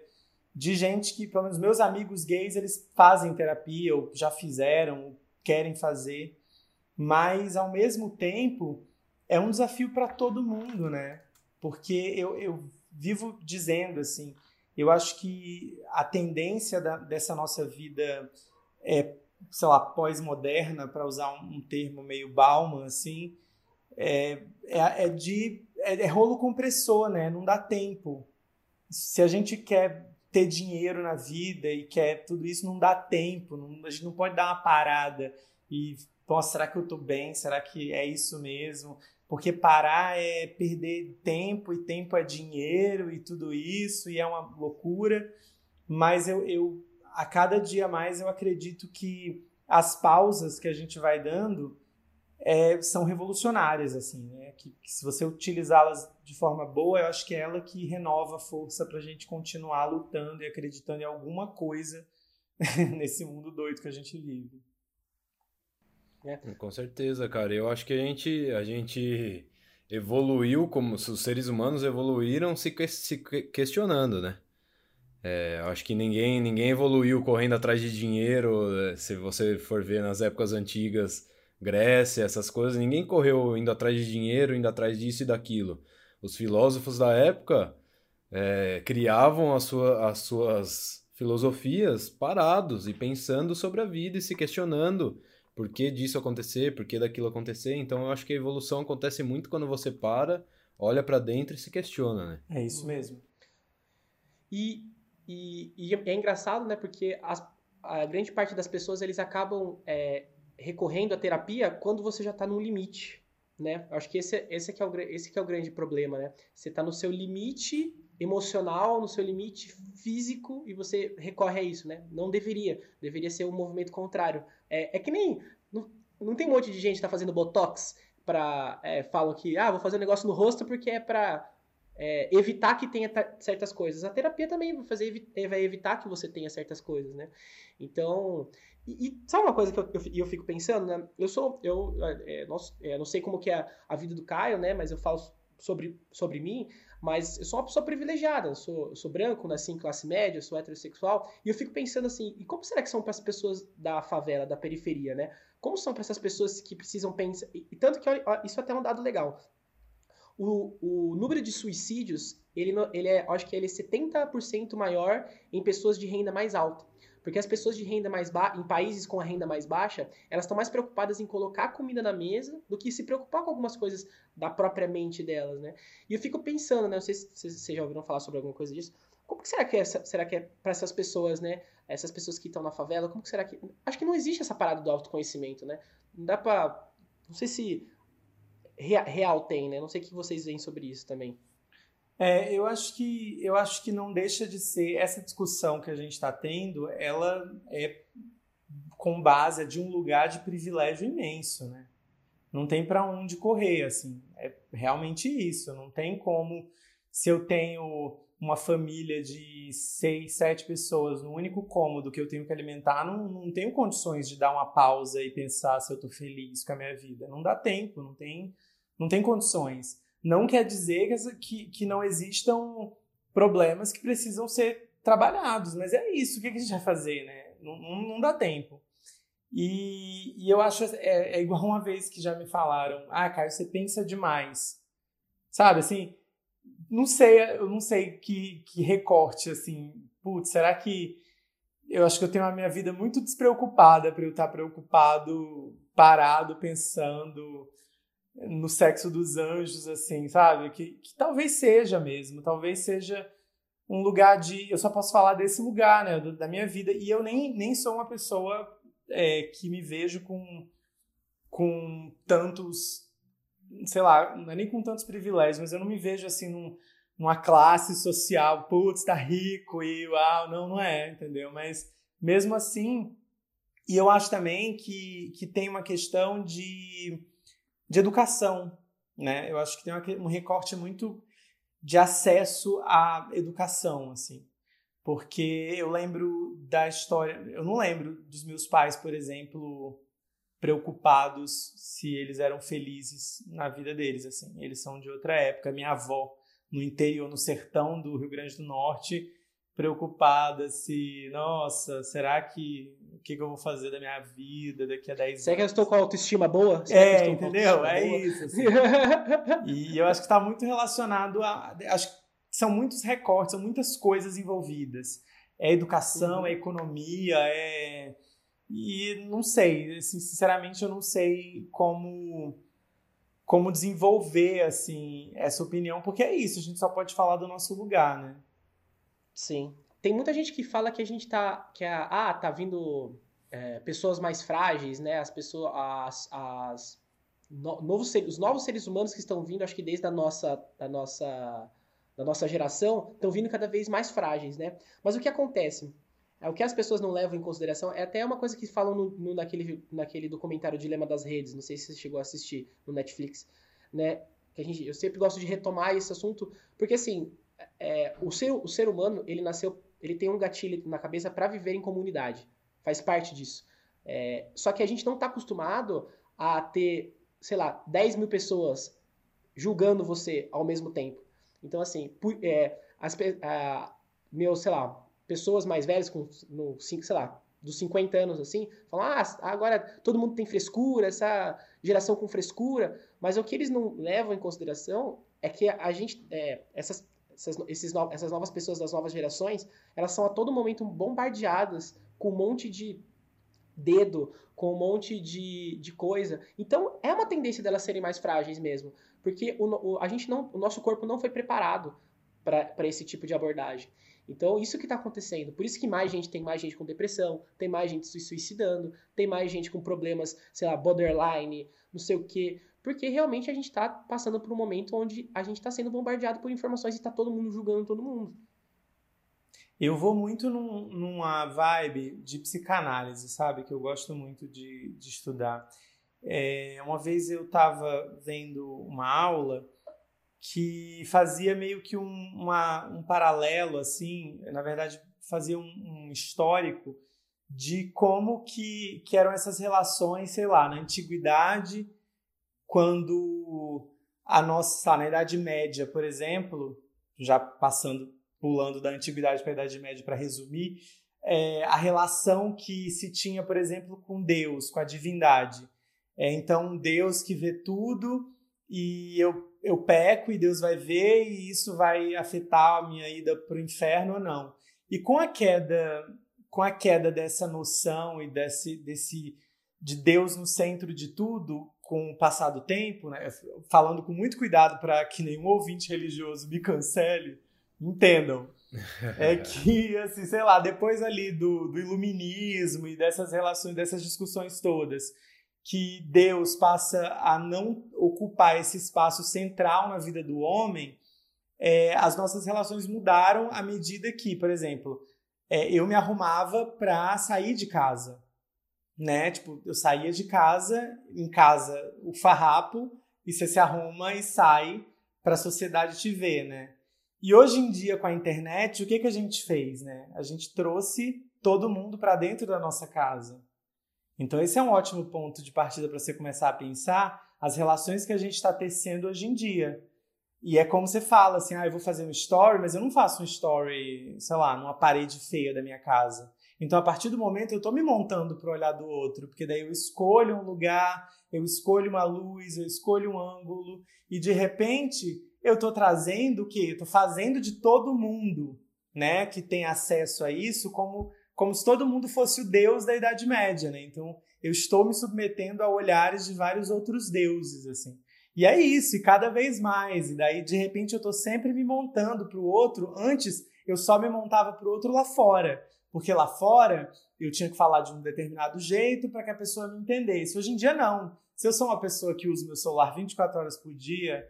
Speaker 3: de gente que, pelo menos meus amigos gays, eles fazem terapia ou já fizeram, ou querem fazer mas ao mesmo tempo é um desafio para todo mundo, né? Porque eu, eu vivo dizendo assim, eu acho que a tendência da, dessa nossa vida é, sei lá, pós-moderna, para usar um, um, termo meio Bauman, assim, é, é, é de é, é, rolo compressor, né? Não dá tempo. Se a gente quer ter dinheiro na vida e quer tudo isso, não dá tempo. Não, a gente não pode dar uma parada e Pô, será que eu tô bem? Será que é isso mesmo? Porque parar é perder tempo e tempo é dinheiro e tudo isso e é uma loucura. Mas eu, eu a cada dia mais eu acredito que as pausas que a gente vai dando é, são revolucionárias assim, né? Que, que se você utilizá-las de forma boa, eu acho que é ela que renova a força para a gente continuar lutando e acreditando em alguma coisa nesse mundo doido que a gente vive.
Speaker 2: Né? Com certeza, cara. Eu acho que a gente, a gente evoluiu, como os seres humanos evoluíram se, se questionando, né? É, acho que ninguém, ninguém evoluiu correndo atrás de dinheiro. Se você for ver nas épocas antigas, Grécia, essas coisas, ninguém correu indo atrás de dinheiro, indo atrás disso e daquilo. Os filósofos da época é, criavam as, sua, as suas filosofias parados e pensando sobre a vida e se questionando por que disso acontecer, por que daquilo acontecer. Então eu acho que a evolução acontece muito quando você para, olha para dentro e se questiona, né?
Speaker 3: É isso mesmo.
Speaker 1: E e, e é engraçado, né? Porque as, a grande parte das pessoas eles acabam é, recorrendo à terapia quando você já está no limite, né? Acho que esse, esse, que é o, esse que é o grande problema, né? Você está no seu limite emocional, no seu limite físico e você recorre a isso, né? Não deveria. Deveria ser um movimento contrário. É, é que nem... Não, não tem um monte de gente que está fazendo botox para é, falam que ah vou fazer um negócio no rosto porque é para é, evitar que tenha certas coisas. A terapia também vai, fazer, vai evitar que você tenha certas coisas, né? Então, e, e sabe uma coisa que eu, eu, eu fico pensando, né? Eu sou, eu é, é, não sei como que é a vida do Caio, né? Mas eu falo sobre, sobre mim, mas eu sou uma pessoa privilegiada, eu sou, eu sou branco, nasci em classe média, sou heterossexual, e eu fico pensando assim, e como será que são para as pessoas da favela, da periferia, né? Como são para essas pessoas que precisam pensar, e, e tanto que isso até é um dado legal, o, o número de suicídios, ele, ele é, acho que ele é 70% maior em pessoas de renda mais alta. Porque as pessoas de renda mais baixa, em países com a renda mais baixa, elas estão mais preocupadas em colocar comida na mesa do que se preocupar com algumas coisas da própria mente delas, né? E eu fico pensando, né? Não sei se vocês já ouviram falar sobre alguma coisa disso. Como que será que é, será que é para essas pessoas, né? Essas pessoas que estão na favela, como que será que... Acho que não existe essa parada do autoconhecimento, né? Não dá pra... Não sei se real tem, né? Não sei o que vocês veem sobre isso também.
Speaker 3: É, eu acho que eu acho que não deixa de ser essa discussão que a gente está tendo, ela é com base de um lugar de privilégio imenso, né? Não tem para onde correr, assim. É realmente isso. Não tem como se eu tenho uma família de seis, sete pessoas no único cômodo que eu tenho que alimentar, não, não tenho condições de dar uma pausa e pensar se eu estou feliz com a minha vida. Não dá tempo, não tem não tem condições. Não quer dizer que, que não existam problemas que precisam ser trabalhados, mas é isso. O que a gente vai fazer, né? Não, não, dá tempo. E, e eu acho é, é, igual uma vez que já me falaram: ah, Caio, você pensa demais. Sabe assim? Não sei, eu não sei que, que recorte assim. Putz, será que eu acho que eu tenho a minha vida muito despreocupada para eu estar preocupado, parado, pensando no sexo dos anjos, assim, sabe? Que, que talvez seja mesmo, talvez seja um lugar de. Eu só posso falar desse lugar, né? Da minha vida. E eu nem, nem sou uma pessoa é, que me vejo com, com tantos. Sei lá, não é nem com tantos privilégios, mas eu não me vejo assim num, numa classe social, putz, tá rico e uau, não, não é, entendeu? Mas mesmo assim. E eu acho também que, que tem uma questão de de educação, né? Eu acho que tem um recorte muito de acesso à educação, assim. Porque eu lembro da história, eu não lembro dos meus pais, por exemplo, preocupados se eles eram felizes na vida deles, assim. Eles são de outra época. Minha avó, no interior, no sertão do Rio Grande do Norte, preocupada se, nossa, será que que, que, eu vou fazer da minha vida daqui a 10 anos?
Speaker 1: Será que eu estou com a autoestima boa?
Speaker 3: Será é, entendeu? É boa? isso. Assim. e eu acho que está muito relacionado a. Acho que são muitos recortes, são muitas coisas envolvidas. É educação, uhum. é economia, é. E não sei, assim, sinceramente eu não sei como como desenvolver assim essa opinião, porque é isso, a gente só pode falar do nosso lugar, né?
Speaker 1: Sim. Tem muita gente que fala que a gente tá. que a, ah, tá vindo é, pessoas mais frágeis, né? As pessoas. As, as no, novos, os novos seres humanos que estão vindo, acho que desde a nossa. Da nossa da nossa geração, estão vindo cada vez mais frágeis, né? Mas o que acontece? É, o que as pessoas não levam em consideração é até uma coisa que falam no, no, naquele, naquele documentário Dilema das Redes, não sei se você chegou a assistir no Netflix, né? Que a gente, eu sempre gosto de retomar esse assunto, porque assim, é, o, ser, o ser humano, ele nasceu, ele tem um gatilho na cabeça para viver em comunidade. Faz parte disso. É, só que a gente não está acostumado a ter, sei lá, 10 mil pessoas julgando você ao mesmo tempo. Então, assim, é, as, a, meu, sei lá, pessoas mais velhas, com, no, sei lá, dos 50 anos, assim, falam, ah, agora todo mundo tem frescura, essa geração com frescura, mas o que eles não levam em consideração é que a gente, é, essas, essas, esses essas novas pessoas das novas gerações, elas são a todo momento bombardeadas com um monte de dedo, com um monte de, de coisa. Então, é uma tendência delas serem mais frágeis mesmo, porque o, o a gente não, o nosso corpo não foi preparado para esse tipo de abordagem. Então, isso que está acontecendo. Por isso que mais gente tem mais gente com depressão, tem mais gente se suicidando, tem mais gente com problemas, sei lá, borderline, não sei o quê. Porque realmente a gente está passando por um momento onde a gente está sendo bombardeado por informações e está todo mundo julgando todo mundo.
Speaker 3: Eu vou muito num, numa vibe de psicanálise, sabe? Que eu gosto muito de, de estudar. É, uma vez eu estava vendo uma aula que fazia meio que um, uma, um paralelo, assim, na verdade fazia um, um, histórico de como que, que eram essas relações, sei lá, na antiguidade, quando a nossa, na Idade Média, por exemplo, já passando, pulando da antiguidade para a Idade Média para resumir, é, a relação que se tinha, por exemplo, com Deus, com a divindade. É, então, Deus que vê tudo e eu eu peco e Deus vai ver e isso vai afetar a minha ida para o inferno ou não. E com a queda, com a queda dessa noção e desse, desse de Deus no centro de tudo, com o passar do tempo, né, falando com muito cuidado para que nenhum ouvinte religioso me cancele, entendam. É que, assim, sei lá, depois ali do, do iluminismo e dessas relações, dessas discussões todas, que Deus passa a não ocupar esse espaço central na vida do homem, é, as nossas relações mudaram à medida que, por exemplo, é, eu me arrumava para sair de casa, né? Tipo, eu saía de casa, em casa o farrapo, e você se arruma e sai para a sociedade te ver, né? E hoje em dia com a internet, o que que a gente fez, né? A gente trouxe todo mundo para dentro da nossa casa. Então, esse é um ótimo ponto de partida para você começar a pensar as relações que a gente está tecendo hoje em dia. E é como você fala, assim, ah, eu vou fazer um story, mas eu não faço um story, sei lá, numa parede feia da minha casa. Então, a partir do momento, eu estou me montando para olhar do outro, porque daí eu escolho um lugar, eu escolho uma luz, eu escolho um ângulo, e de repente eu estou trazendo o quê? Estou fazendo de todo mundo, né, que tem acesso a isso, como como se todo mundo fosse o deus da Idade Média, né? Então, eu estou me submetendo a olhares de vários outros deuses, assim. E é isso, e cada vez mais. E daí, de repente, eu estou sempre me montando para o outro. Antes, eu só me montava para o outro lá fora. Porque lá fora, eu tinha que falar de um determinado jeito para que a pessoa me entendesse. Hoje em dia, não. Se eu sou uma pessoa que usa meu celular 24 horas por dia,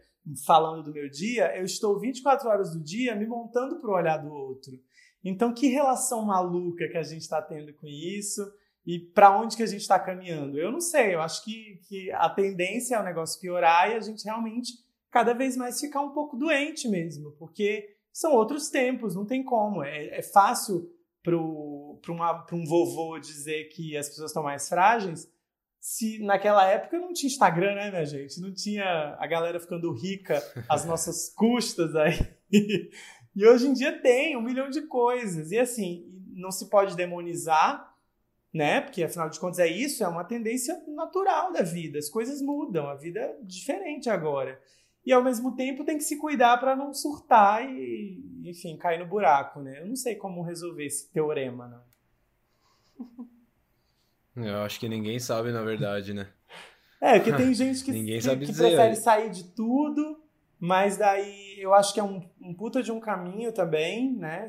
Speaker 3: falando do meu dia, eu estou 24 horas do dia me montando para o olhar do outro. Então, que relação maluca que a gente está tendo com isso e para onde que a gente está caminhando? Eu não sei, eu acho que, que a tendência é o negócio piorar e a gente realmente cada vez mais ficar um pouco doente mesmo, porque são outros tempos, não tem como. É, é fácil para um vovô dizer que as pessoas estão mais frágeis, se naquela época não tinha Instagram, né, minha gente? Não tinha a galera ficando rica às nossas custas aí. E hoje em dia tem um milhão de coisas. E assim, não se pode demonizar, né? Porque afinal de contas é isso, é uma tendência natural da vida. As coisas mudam, a vida é diferente agora. E ao mesmo tempo tem que se cuidar para não surtar e, enfim, cair no buraco, né? Eu não sei como resolver esse teorema, não.
Speaker 2: Eu acho que ninguém sabe, na verdade, né?
Speaker 3: É, porque tem gente que, que, que prefere sair de tudo mas daí eu acho que é um, um puta de um caminho também, né?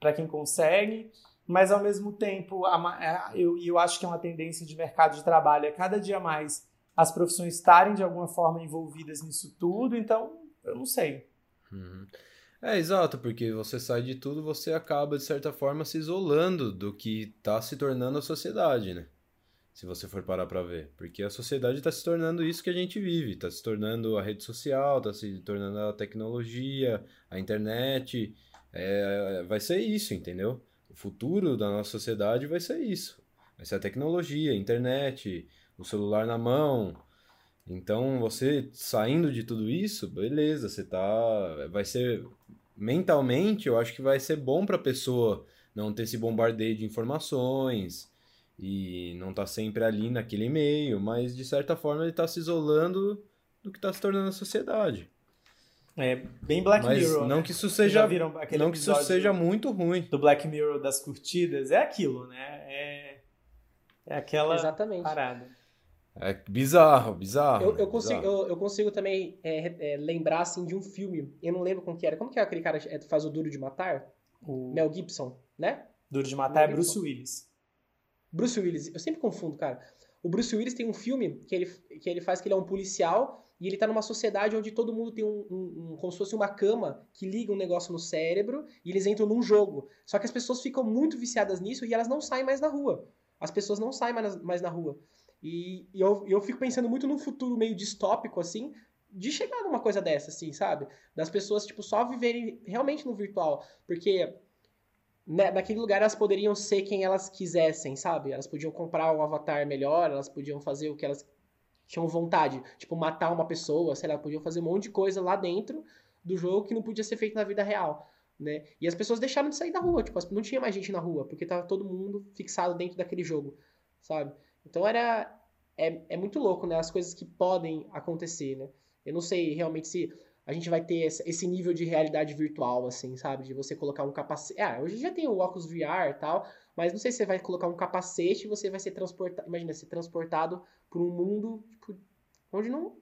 Speaker 3: Para quem consegue. Mas ao mesmo tempo, a, é, eu, eu acho que é uma tendência de mercado de trabalho é cada dia mais as profissões estarem de alguma forma envolvidas nisso tudo. Então, eu não sei.
Speaker 2: Uhum. É, exato, porque você sai de tudo, você acaba, de certa forma, se isolando do que está se tornando a sociedade, né? se você for parar para ver. Porque a sociedade está se tornando isso que a gente vive, está se tornando a rede social, está se tornando a tecnologia, a internet. É, vai ser isso, entendeu? O futuro da nossa sociedade vai ser isso. Vai ser a tecnologia, a internet, o celular na mão. Então, você saindo de tudo isso, beleza, você tá. Vai ser. Mentalmente, eu acho que vai ser bom pra pessoa não ter esse bombardeio de informações e não tá sempre ali naquele meio, mas de certa forma ele tá se isolando do que tá se tornando a sociedade.
Speaker 3: É bem Black
Speaker 2: mas
Speaker 3: Mirror.
Speaker 2: Não
Speaker 3: né?
Speaker 2: que isso seja, não que isso seja muito ruim.
Speaker 3: do Black Mirror das curtidas? É aquilo, né? É, é aquela
Speaker 1: Exatamente.
Speaker 3: parada.
Speaker 2: É bizarro, bizarro.
Speaker 1: Eu, eu consigo,
Speaker 2: bizarro.
Speaker 1: eu, eu consigo também é, é, lembrar assim, de um filme. Eu não lembro como que era. Como que é aquele cara que faz o Duro de Matar?
Speaker 3: O
Speaker 1: Mel Gibson, né?
Speaker 3: Duro de Matar é Bruce
Speaker 1: Gibson.
Speaker 3: Willis.
Speaker 1: Bruce Willis. Eu sempre confundo, cara. O Bruce Willis tem um filme que ele, que ele faz que ele é um policial e ele tá numa sociedade onde todo mundo tem um, um- um- como se fosse uma cama que liga um negócio no cérebro e eles entram num jogo. Só que as pessoas ficam muito viciadas nisso e elas não saem mais na rua. As pessoas não saem mais, mais na rua. E, e eu, eu fico pensando muito num futuro meio distópico, assim, de chegar numa coisa dessa, assim, sabe? Das pessoas, tipo, só viverem realmente no virtual. Porque né, naquele lugar elas poderiam ser quem elas quisessem, sabe? Elas podiam comprar um avatar melhor, elas podiam fazer o que elas tinham vontade. Tipo, matar uma pessoa, sei lá, podiam fazer um monte de coisa lá dentro do jogo que não podia ser feito na vida real. Né? E as pessoas deixaram de sair da rua, tipo, não tinha mais gente na rua, porque tava todo mundo fixado dentro daquele jogo, sabe? Então era. É, é muito louco, né? As coisas que podem acontecer, né? Eu não sei realmente se a gente vai ter esse nível de realidade virtual, assim, sabe? De você colocar um capacete. Ah, hoje já tem o óculos VR e tal, mas não sei se você vai colocar um capacete e você vai ser transportado. Imagina, ser transportado por um mundo tipo, onde não.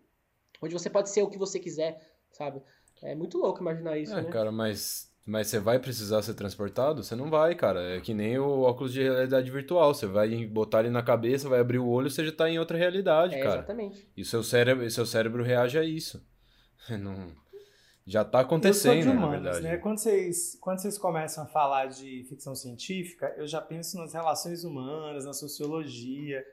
Speaker 1: Onde você pode ser o que você quiser, sabe? É muito louco imaginar isso,
Speaker 2: É,
Speaker 1: né?
Speaker 2: cara, mas, mas você vai precisar ser transportado? Você não vai, cara. É que nem o óculos de realidade virtual. Você vai botar ele na cabeça, vai abrir o olho, você já tá em outra realidade,
Speaker 1: É,
Speaker 2: cara.
Speaker 1: exatamente.
Speaker 2: E o seu cérebro, e seu cérebro reage a isso. Não... Já tá
Speaker 3: Eu sou
Speaker 2: acontecendo,
Speaker 3: de
Speaker 2: na verdade.
Speaker 3: né? Quando vocês, quando vocês começam a falar de ficção científica, eu já penso nas relações humanas, na sociologia,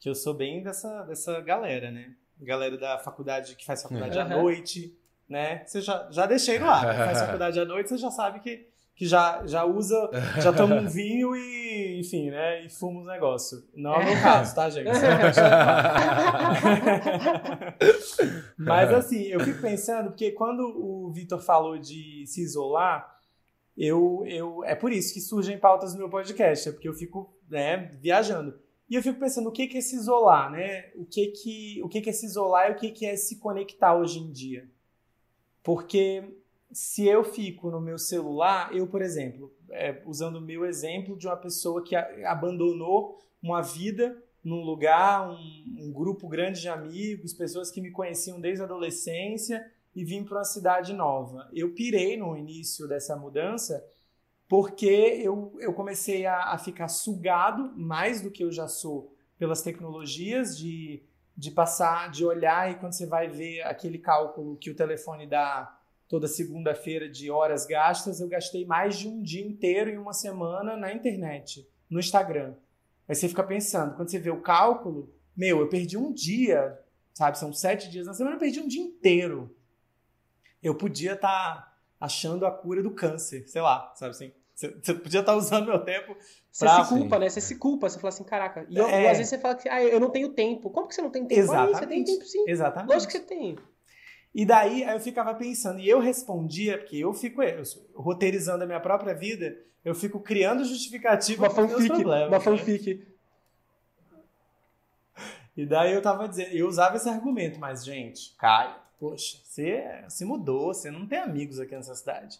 Speaker 3: que eu sou bem dessa, dessa galera, né? Galera da faculdade que faz faculdade à noite, né? Você já, já deixei no ar. né? Faz faculdade à noite, você já sabe que, que já, já usa, já toma um vinho e, enfim, né? E fuma os negócios. Não é o meu caso, tá, gente? Mas assim, eu fico pensando, porque quando o Vitor falou de se isolar, eu, eu é por isso que surgem pautas no meu podcast, é porque eu fico né, viajando. E eu fico pensando o que que é se isolar, né? O que que, o que que é se isolar e o que que é se conectar hoje em dia. Porque se eu fico no meu celular, eu, por exemplo, é, usando o meu exemplo de uma pessoa que a- abandonou uma vida num lugar, um, um grupo grande de amigos, pessoas que me conheciam desde a adolescência e vim para uma cidade nova. Eu pirei no início dessa mudança porque eu, eu comecei a, a ficar sugado, mais do que eu já sou, pelas tecnologias, de, de passar, de olhar e quando você vai ver aquele cálculo que o telefone dá toda segunda-feira de horas gastas, eu gastei mais de um dia inteiro em uma semana na internet, no Instagram. Aí você fica pensando, quando você vê o cálculo, meu, eu perdi um dia, sabe? São sete dias na semana, eu perdi um dia inteiro. Eu podia estar achando a cura do câncer, sei lá, sabe assim? Você você podia estar usando meu tempo
Speaker 1: Você
Speaker 3: pra-
Speaker 1: se culpa, né? Você se culpa, você fala assim, caraca. E, eu-
Speaker 3: É.
Speaker 1: às vezes você fala que ah, eu não tenho tempo. Como que você não tem tempo? Ah, você tem
Speaker 3: Exatamente.
Speaker 1: tempo sim.
Speaker 3: Exatamente.
Speaker 1: Lógico que você tem.
Speaker 3: E daí aí eu ficava pensando, e eu respondia, porque eu fico eu roteirizando a minha própria vida, eu fico criando justificativa para meus problemas.
Speaker 1: Uma
Speaker 3: né?
Speaker 1: fanfic.
Speaker 3: E daí eu tava dizendo, eu usava esse argumento, mas gente, Caio, poxa, você se mudou, você não tem amigos aqui nessa cidade.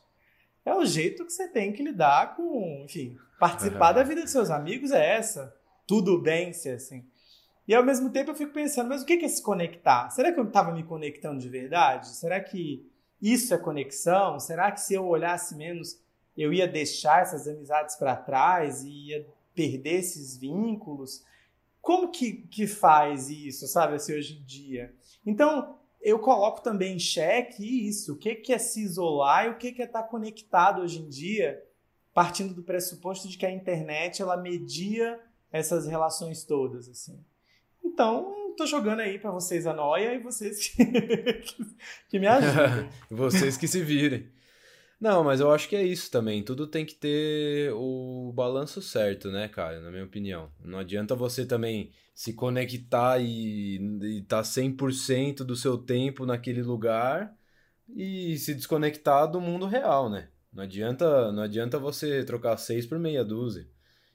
Speaker 3: É o jeito que você tem que lidar com, enfim, participar da vida dos seus amigos é essa. Tudo bem ser assim. E ao mesmo tempo eu fico pensando, mas o que é se conectar? Será que eu estava me conectando de verdade? Será que isso é conexão? Será que se eu olhasse menos, eu ia deixar essas amizades para trás e ia perder esses vínculos? Como que, que faz isso, sabe, assim, hoje em dia? Então, eu coloco também em xeque isso, o que, é se isolar e o que, é estar conectado hoje em dia, partindo do pressuposto de que a internet, ela media essas relações todas, assim. Então, tô jogando aí para vocês a noia e vocês que, que me ajudem.
Speaker 2: Vocês que se virem. Não, mas eu acho que é isso também. Tudo tem que ter o balanço certo, né, cara? Na minha opinião. Não adianta você também se conectar e, e tá 100% do seu tempo naquele lugar e se desconectar do mundo real, né? Não adianta, não adianta você trocar seis por meia dúzia.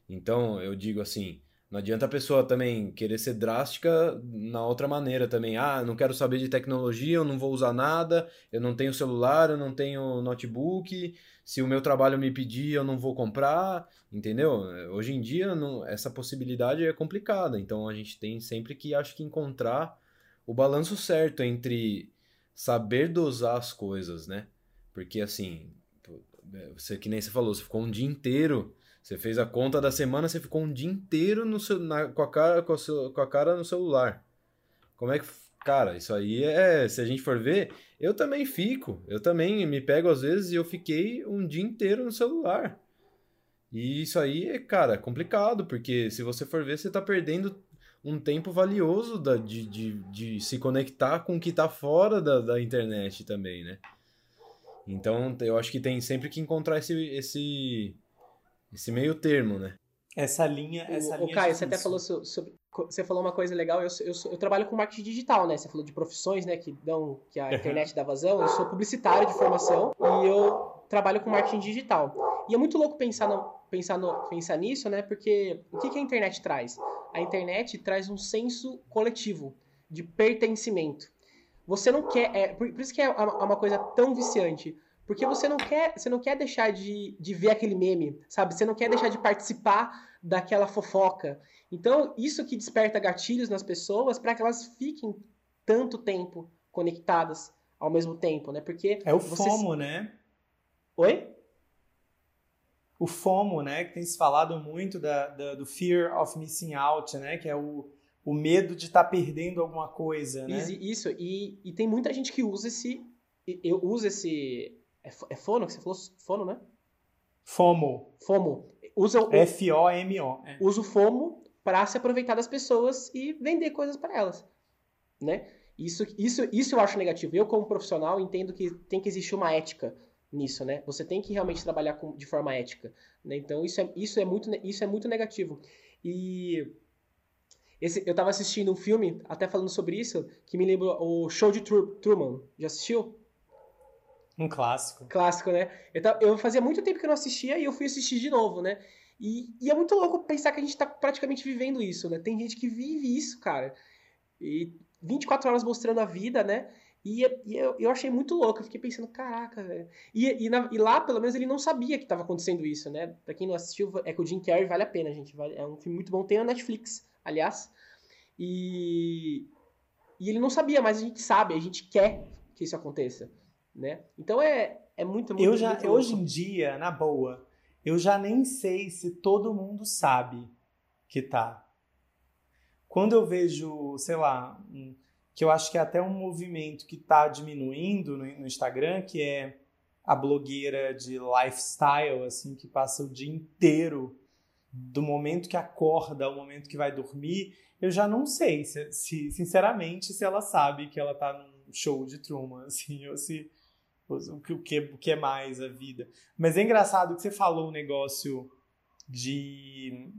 Speaker 2: Então, eu digo assim, não adianta a pessoa também querer ser drástica na outra maneira também. Ah, não quero saber de tecnologia, eu não vou usar nada, eu não tenho celular, eu não tenho notebook. Se o meu trabalho me pedir, eu não vou comprar, entendeu? Hoje em dia, não, essa possibilidade é complicada. Então a gente tem sempre que, acho que, encontrar o balanço certo entre saber dosar as coisas, né? Porque assim, você que nem você falou, você ficou um dia inteiro você fez a conta da semana, você ficou um dia inteiro no seu, na, com, a cara, com, a seu, com a cara no celular. Como é que. Cara, isso aí é. Se a gente for ver, eu também fico. Eu também me pego às vezes e eu fiquei um dia inteiro no celular. E isso aí é, cara, complicado, porque se você for ver, você está perdendo um tempo valioso da, de, de, de se conectar com o que está fora da, da internet também, né? Então, eu acho que tem sempre que encontrar esse, esse, esse meio termo, né?
Speaker 3: Essa linha. Essa o, linha
Speaker 1: o Caio, você até falou sobre. Você falou uma coisa legal, eu, eu, eu, trabalho com marketing digital, né? Você falou de profissões, né? Que dão, que a internet dá vazão. Eu sou publicitário de formação e eu trabalho com marketing digital. E é muito louco pensar, no, pensar, no, pensar nisso, né? Porque o que, que a internet traz? A internet traz um senso coletivo de pertencimento. Você não quer. É, por, por isso que é uma coisa tão viciante. Porque você não quer, você não quer deixar de, de ver aquele meme, sabe? Você não quer deixar de participar daquela fofoca. Então, isso que desperta gatilhos nas pessoas para que elas fiquem tanto tempo conectadas ao mesmo tempo, né? Porque
Speaker 3: é o FOMO, né?
Speaker 1: Oi?
Speaker 3: O FOMO, né? Que tem se falado muito da, da, do fear of missing out, né? Que é o, o medo de estar tá perdendo alguma coisa, né?
Speaker 1: Isso, e, e tem muita gente que usa esse, eu uso esse é, é fono que você falou? Fono, né?
Speaker 3: FOMO.
Speaker 1: FOMO. Usa o,
Speaker 3: F-O-M-O.
Speaker 1: É. Usa o FOMO para se aproveitar das pessoas e vender coisas para elas, né? Isso, isso, isso eu acho negativo. Eu, como profissional, entendo que tem que existir uma ética nisso, né? Você tem que realmente trabalhar com, de forma ética, né? Então, isso é, isso, é muito, isso é muito negativo. E esse, eu estava assistindo um filme, até falando sobre isso, que me lembrou o Show de Truman. Já assistiu?
Speaker 3: Um clássico.
Speaker 1: Clássico, né? Eu, eu fazia muito tempo que eu não assistia e eu fui assistir de novo, né? E, e, é muito louco pensar que a gente tá praticamente vivendo isso, né? Tem gente que vive isso, cara. E 24 horas mostrando a vida, né? E, e eu, eu, achei muito louco. Eu fiquei pensando, caraca, velho. E, e, na, e, lá, pelo menos, ele não sabia que estava acontecendo isso, né? Pra quem não assistiu, é que o Jim Carrey vale a pena, gente. Vale, é um filme muito bom. Tem na Netflix, aliás. E, e ele não sabia, mas a gente sabe, a gente quer que isso aconteça né? Então é, é muito, muito
Speaker 3: Eu já
Speaker 1: muito
Speaker 3: hoje em dia, na boa, eu já nem sei se todo mundo sabe que tá. Quando eu vejo, sei lá, um, que eu acho que é até um movimento que tá diminuindo no, no Instagram, que é a blogueira de lifestyle, assim, que passa o dia inteiro do momento que acorda ao momento que vai dormir, eu já não sei se, se sinceramente se ela sabe que ela tá num show de Truman, assim, ou se o que, o, que, o que é mais a vida. Mas é engraçado que você falou um negócio de,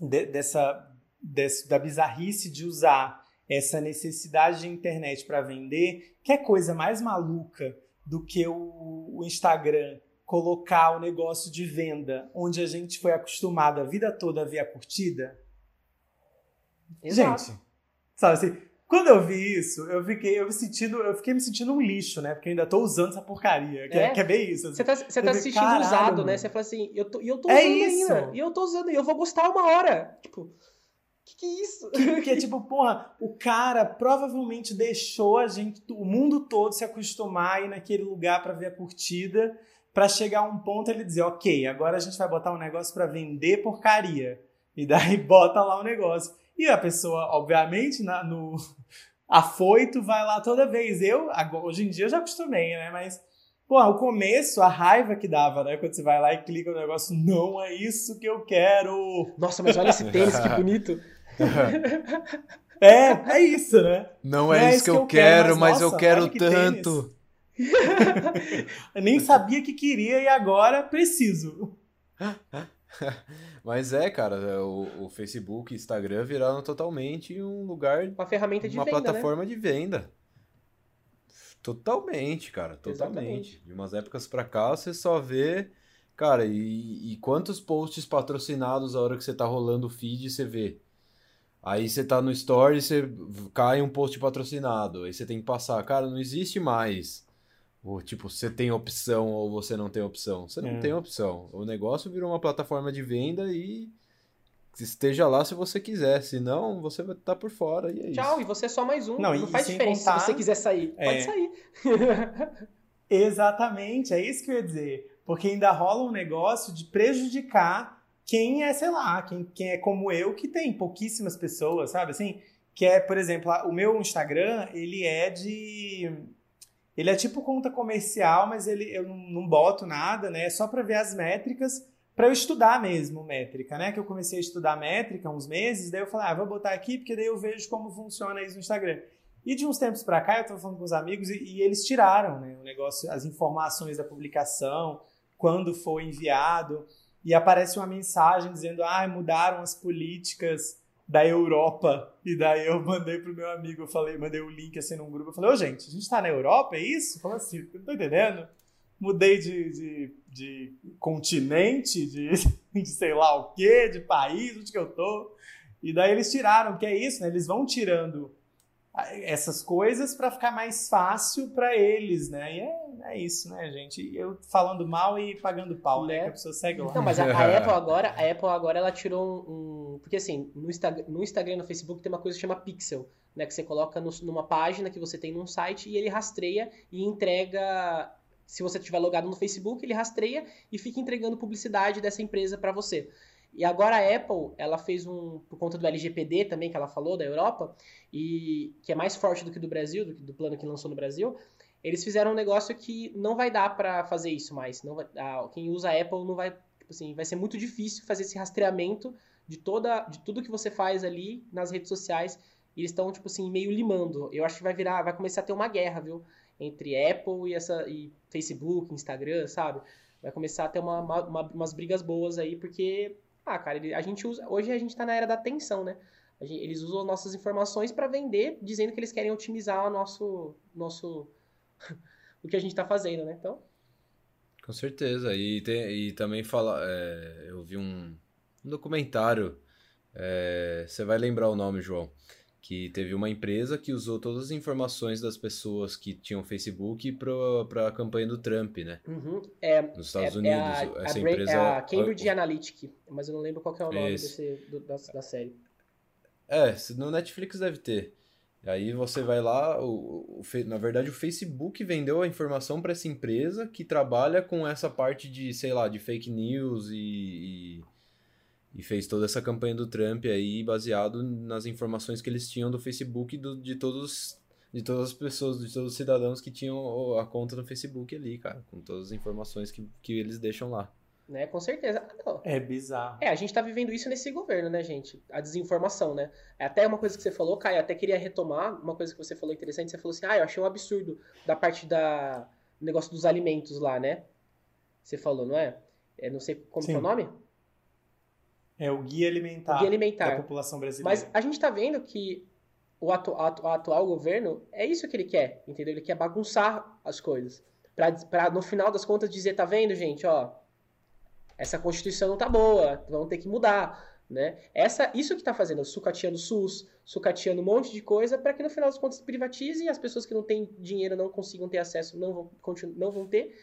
Speaker 3: de dessa, dessa da bizarrice de usar essa necessidade de internet para vender, que é coisa mais maluca do que o, o Instagram colocar o negócio de venda onde a gente foi acostumado a vida toda a ver a curtida. Exato. Gente, sabe assim, quando eu vi isso, eu fiquei, eu me sentindo, eu fiquei me sentindo um lixo, né? Porque eu ainda tô usando essa porcaria. Quer, é. quer ver isso?
Speaker 1: Você tá, você tá assistindo usado, mano. né? Você fala assim, eu tô, eu tô é usando isso. ainda. E eu tô usando, e eu vou gostar uma hora. Tipo, que que é isso?
Speaker 3: Que, é tipo, porra, o cara provavelmente deixou a gente, o mundo todo se acostumar a ir naquele lugar para ver a curtida, para chegar a um ponto ele dizer, ok, agora a gente vai botar um negócio para vender porcaria. E daí bota lá o negócio. E a pessoa, obviamente, na, no afoito vai lá toda vez. Eu, hoje em dia, eu já acostumei, né? Mas, pô, o começo, a raiva que dava, né? Quando você vai lá e clica no negócio, não é isso que eu quero.
Speaker 1: Nossa, mas olha esse tênis, que bonito.
Speaker 3: é, é isso, né?
Speaker 2: Não, não é, isso que, eu, que eu quero, quero, mas, mas nossa, eu quero tanto.
Speaker 3: nem sabia que queria e agora preciso.
Speaker 2: Mas é, cara, é, o, o Facebook e Instagram viraram totalmente um lugar.
Speaker 1: Uma ferramenta de
Speaker 2: uma
Speaker 1: venda.
Speaker 2: Uma plataforma
Speaker 1: né?
Speaker 2: de venda. Totalmente, cara, totalmente. Exatamente. De umas épocas pra cá, você só vê. Cara, e, e, quantos posts patrocinados a hora que você tá rolando o feed você vê? Aí você tá no story e você cai um post patrocinado. Aí você tem que passar. Cara, não existe mais. Ou, tipo, você tem opção ou você não tem opção. Você não é. tem opção. O negócio virou uma plataforma de venda e esteja lá se você quiser. Se não, você vai estar por fora. E é
Speaker 1: Tchau,
Speaker 2: isso.
Speaker 1: e você é só mais um. Não, não faz diferença contar... se você quiser sair. É. Pode sair.
Speaker 3: Exatamente, é isso que eu ia dizer. Porque ainda rola um negócio de prejudicar quem é, sei lá, quem, quem é como eu, que tem pouquíssimas pessoas, sabe? Assim, que é, por exemplo, o meu Instagram, ele é de. Ele é tipo conta comercial, mas ele, eu não, boto nada, né? É só para ver as métricas, para eu estudar mesmo métrica, né? Que eu comecei a estudar métrica uns meses, daí eu falei, ah, vou botar aqui, porque daí eu vejo como funciona isso no Instagram. E de uns tempos para cá, eu estava falando com os amigos e, e, eles tiraram né, o negócio, as informações da publicação, quando foi enviado e aparece uma mensagem dizendo: ah, mudaram as políticas da Europa. E daí eu mandei pro meu amigo, eu falei, mandei o um link assim num grupo, eu falei, ô gente, a gente tá na Europa, é isso? Como assim? Não tô entendendo. Mudei de, de, de continente, de, de sei lá o quê, de país, onde que eu tô. E daí eles tiraram, que é isso, né? Eles vão tirando essas coisas para ficar mais fácil para eles, né? E é, é, isso, né, gente? Eu falando mal e pagando pau, né? né? Que a pessoa segue lá.
Speaker 1: Não, mas a, a, Apple agora, a Apple agora ela tirou um, um porque assim, no, Insta, no Instagram e no Facebook tem uma coisa que chama Pixel, né? Que você coloca no, numa página que você tem num site e ele rastreia e entrega. Se você estiver logado no Facebook, ele rastreia e fica entregando publicidade dessa empresa para você. E agora a Apple, ela fez um, por conta do LGPD também, que ela falou, da Europa, e que é mais forte do que do Brasil, do, do plano que lançou no Brasil, eles fizeram um negócio que não vai dar para fazer isso mais. Não vai, a, quem usa Apple não vai, tipo assim, vai ser muito difícil fazer esse rastreamento de toda, de tudo que você faz ali nas redes sociais. E eles estão tipo assim meio limando. Eu acho que vai virar, vai começar a ter uma guerra, viu, entre Apple e essa e Facebook, Instagram, sabe? Vai começar a ter uma, uma, umas brigas boas aí, porque ah, cara, a gente usa. Hoje a gente tá na era da atenção, né? Gente, eles usam nossas informações para vender, dizendo que eles querem otimizar o nosso. nosso o que a gente tá fazendo, né? Então.
Speaker 2: Com certeza. E, tem, e também fala. É, eu vi um, um documentário. É, você vai lembrar o nome, João que teve uma empresa que usou todas as informações das pessoas que tinham Facebook para a campanha do Trump, né?
Speaker 1: Uhum. É,
Speaker 2: Nos Estados
Speaker 1: é,
Speaker 2: Unidos.
Speaker 1: É a,
Speaker 2: essa
Speaker 1: a,
Speaker 2: empresa.
Speaker 1: É a Cambridge Analytica, mas eu não lembro qual é o nome desse, do, da, da, série.
Speaker 2: É, no Netflix deve ter. Aí você vai lá, o, o, na verdade o Facebook vendeu a informação para essa empresa que trabalha com essa parte de, sei lá, de fake news e, e e fez toda essa campanha do Trump aí baseado nas informações que eles tinham do Facebook do, de todos de todas as pessoas, de todos os cidadãos que tinham a conta no Facebook ali, cara, com todas as informações que, que eles deixam lá.
Speaker 1: Né, com certeza. Não.
Speaker 3: É bizarro.
Speaker 1: É, a gente tá vivendo isso nesse governo, né, gente? A desinformação, né? É até uma coisa que você falou, Caio, até queria retomar uma coisa que você falou interessante. Você falou assim, ah, eu achei um absurdo da parte da negócio dos alimentos lá, né? Você falou, não é? é não sei como é o nome?
Speaker 3: É o guia alimentar, o
Speaker 1: guia alimentar
Speaker 3: da população brasileira.
Speaker 1: Mas a gente está vendo que o, atu, atu, atual governo é isso que ele quer, entendeu? Ele quer bagunçar as coisas. Para no final das contas dizer, tá vendo, gente, ó, essa Constituição não tá boa, vamos ter que mudar. Né? Essa, isso que está fazendo, sucateando o SUS, sucateando um monte de coisa, para que no final das contas privatize e as pessoas que não têm dinheiro não consigam ter acesso, não vão, não vão ter.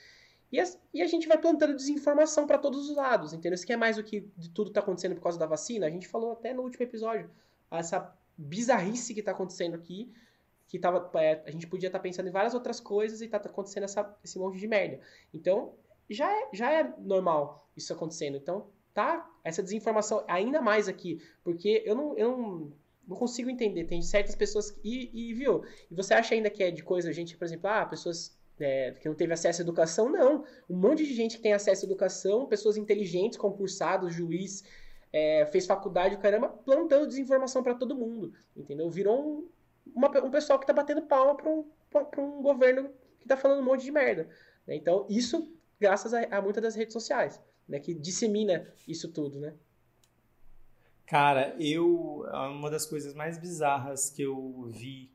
Speaker 1: E a, e a gente vai plantando desinformação para todos os lados, entendeu? Isso que é mais o que de tudo está acontecendo por causa da vacina. A gente falou até no último episódio. Essa bizarrice que está acontecendo aqui, que tava, é, a gente podia estar tá pensando em várias outras coisas e está acontecendo essa, esse monte de merda. Então, já é, já é normal isso acontecendo. Então, tá essa desinformação ainda mais aqui, porque eu não, eu não, não consigo entender. Tem certas pessoas. E, e, viu? E você acha ainda que é de coisa, gente, por exemplo, ah, pessoas é, que não teve acesso à educação, não. Um monte de gente que tem acesso à educação, pessoas inteligentes, concursados, juiz, é, fez faculdade, caramba, plantando desinformação para todo mundo, entendeu? Virou um, uma, um pessoal que está batendo palma para um, um governo que tá falando um monte de merda. Né? Então, isso graças a, a muitas das redes sociais, né? Que dissemina isso tudo, né?
Speaker 3: Cara, eu. Uma das coisas mais bizarras que eu vi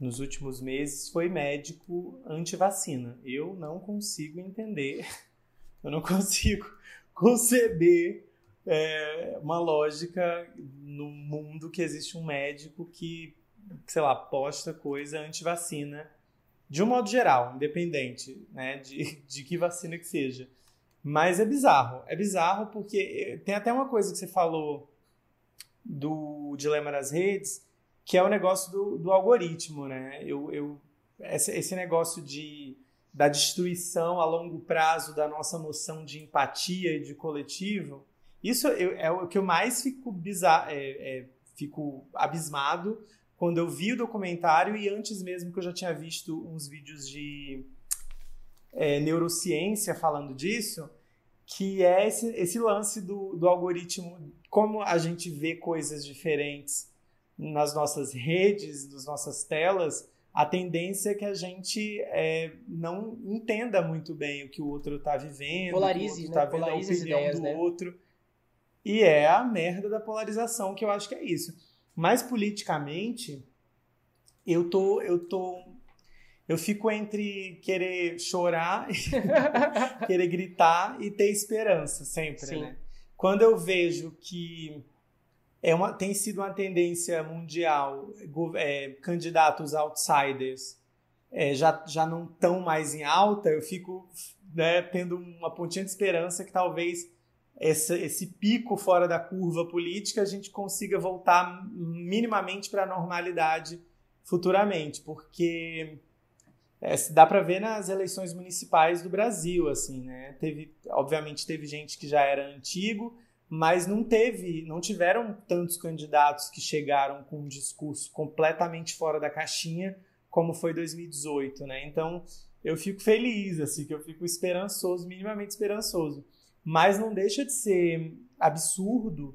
Speaker 3: nos últimos meses foi médico anti-vacina. Eu não consigo entender, eu não consigo conceber é, uma lógica no mundo que existe um médico que, sei lá, posta coisa anti-vacina, de um modo geral, independente né, de, de que vacina que seja. Mas é bizarro, é bizarro porque tem até uma coisa que você falou do dilema das redes, que é o negócio do, do algoritmo, né? Eu, eu, esse, esse negócio de, da destruição a longo prazo da nossa noção de empatia e de coletivo, isso eu, é o que eu mais fico, bizarro, é, é, fico abismado quando eu vi o documentário e antes mesmo que eu já tinha visto uns vídeos de é, neurociência falando disso, que é esse, esse lance do, do algoritmo, como a gente vê coisas diferentes nas nossas redes, nas nossas telas, a tendência é que a gente é, não entenda muito bem o que o outro está vivendo,
Speaker 1: polarize,
Speaker 3: o outro
Speaker 1: né?
Speaker 3: tá vendo
Speaker 1: polarize
Speaker 3: a opinião
Speaker 1: ideias,
Speaker 3: do
Speaker 1: né?
Speaker 3: outro. E é a merda da polarização que eu acho que é isso. Mas politicamente, eu tô, eu tô, eu fico entre querer chorar, querer gritar e ter esperança sempre,
Speaker 1: Sim.
Speaker 3: né? Quando eu vejo que é uma, tem sido uma tendência mundial, é, candidatos outsiders é, já, já não estão mais em alta, eu fico né, tendo uma pontinha de esperança que talvez essa, esse pico fora da curva política a gente consiga voltar minimamente para a normalidade futuramente, porque é, dá para ver nas eleições municipais do Brasil, assim, né? Teve, obviamente, teve gente que já era antigo, mas não teve, não tiveram tantos candidatos que chegaram com um discurso completamente fora da caixinha, como foi 2018, né? Então, eu fico feliz, assim, que eu fico esperançoso, minimamente esperançoso. Mas não deixa de ser absurdo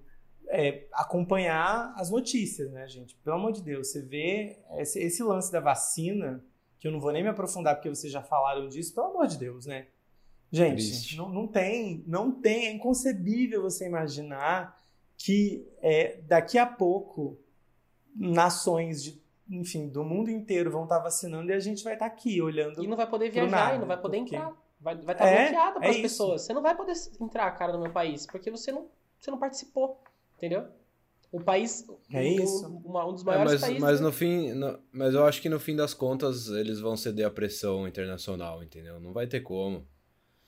Speaker 3: é, acompanhar as notícias, né, gente? Pelo amor de Deus, você vê esse, esse lance da vacina, que eu não vou nem me aprofundar porque vocês já falaram disso, pelo amor de Deus, né? Gente, não, não tem, não tem, é inconcebível você imaginar que é, daqui a pouco nações de, enfim, do mundo inteiro vão estar vacinando e a gente vai estar aqui olhando
Speaker 1: E não vai poder viajar,
Speaker 3: nada,
Speaker 1: e não vai poder
Speaker 3: porque-
Speaker 1: entrar. Vai estar vai tá
Speaker 3: É,
Speaker 1: bloqueado para
Speaker 3: é
Speaker 1: as
Speaker 3: isso.
Speaker 1: pessoas. Você não vai poder entrar, cara, no meu país, porque você não, você não participou, entendeu? O país,
Speaker 3: É
Speaker 1: um,
Speaker 3: isso.
Speaker 1: uma- um dos
Speaker 2: É,
Speaker 1: maiores
Speaker 2: mas,
Speaker 1: países.
Speaker 2: mas no fim, no- mas eu acho que no fim das contas eles vão ceder à pressão internacional, entendeu? Não vai ter como.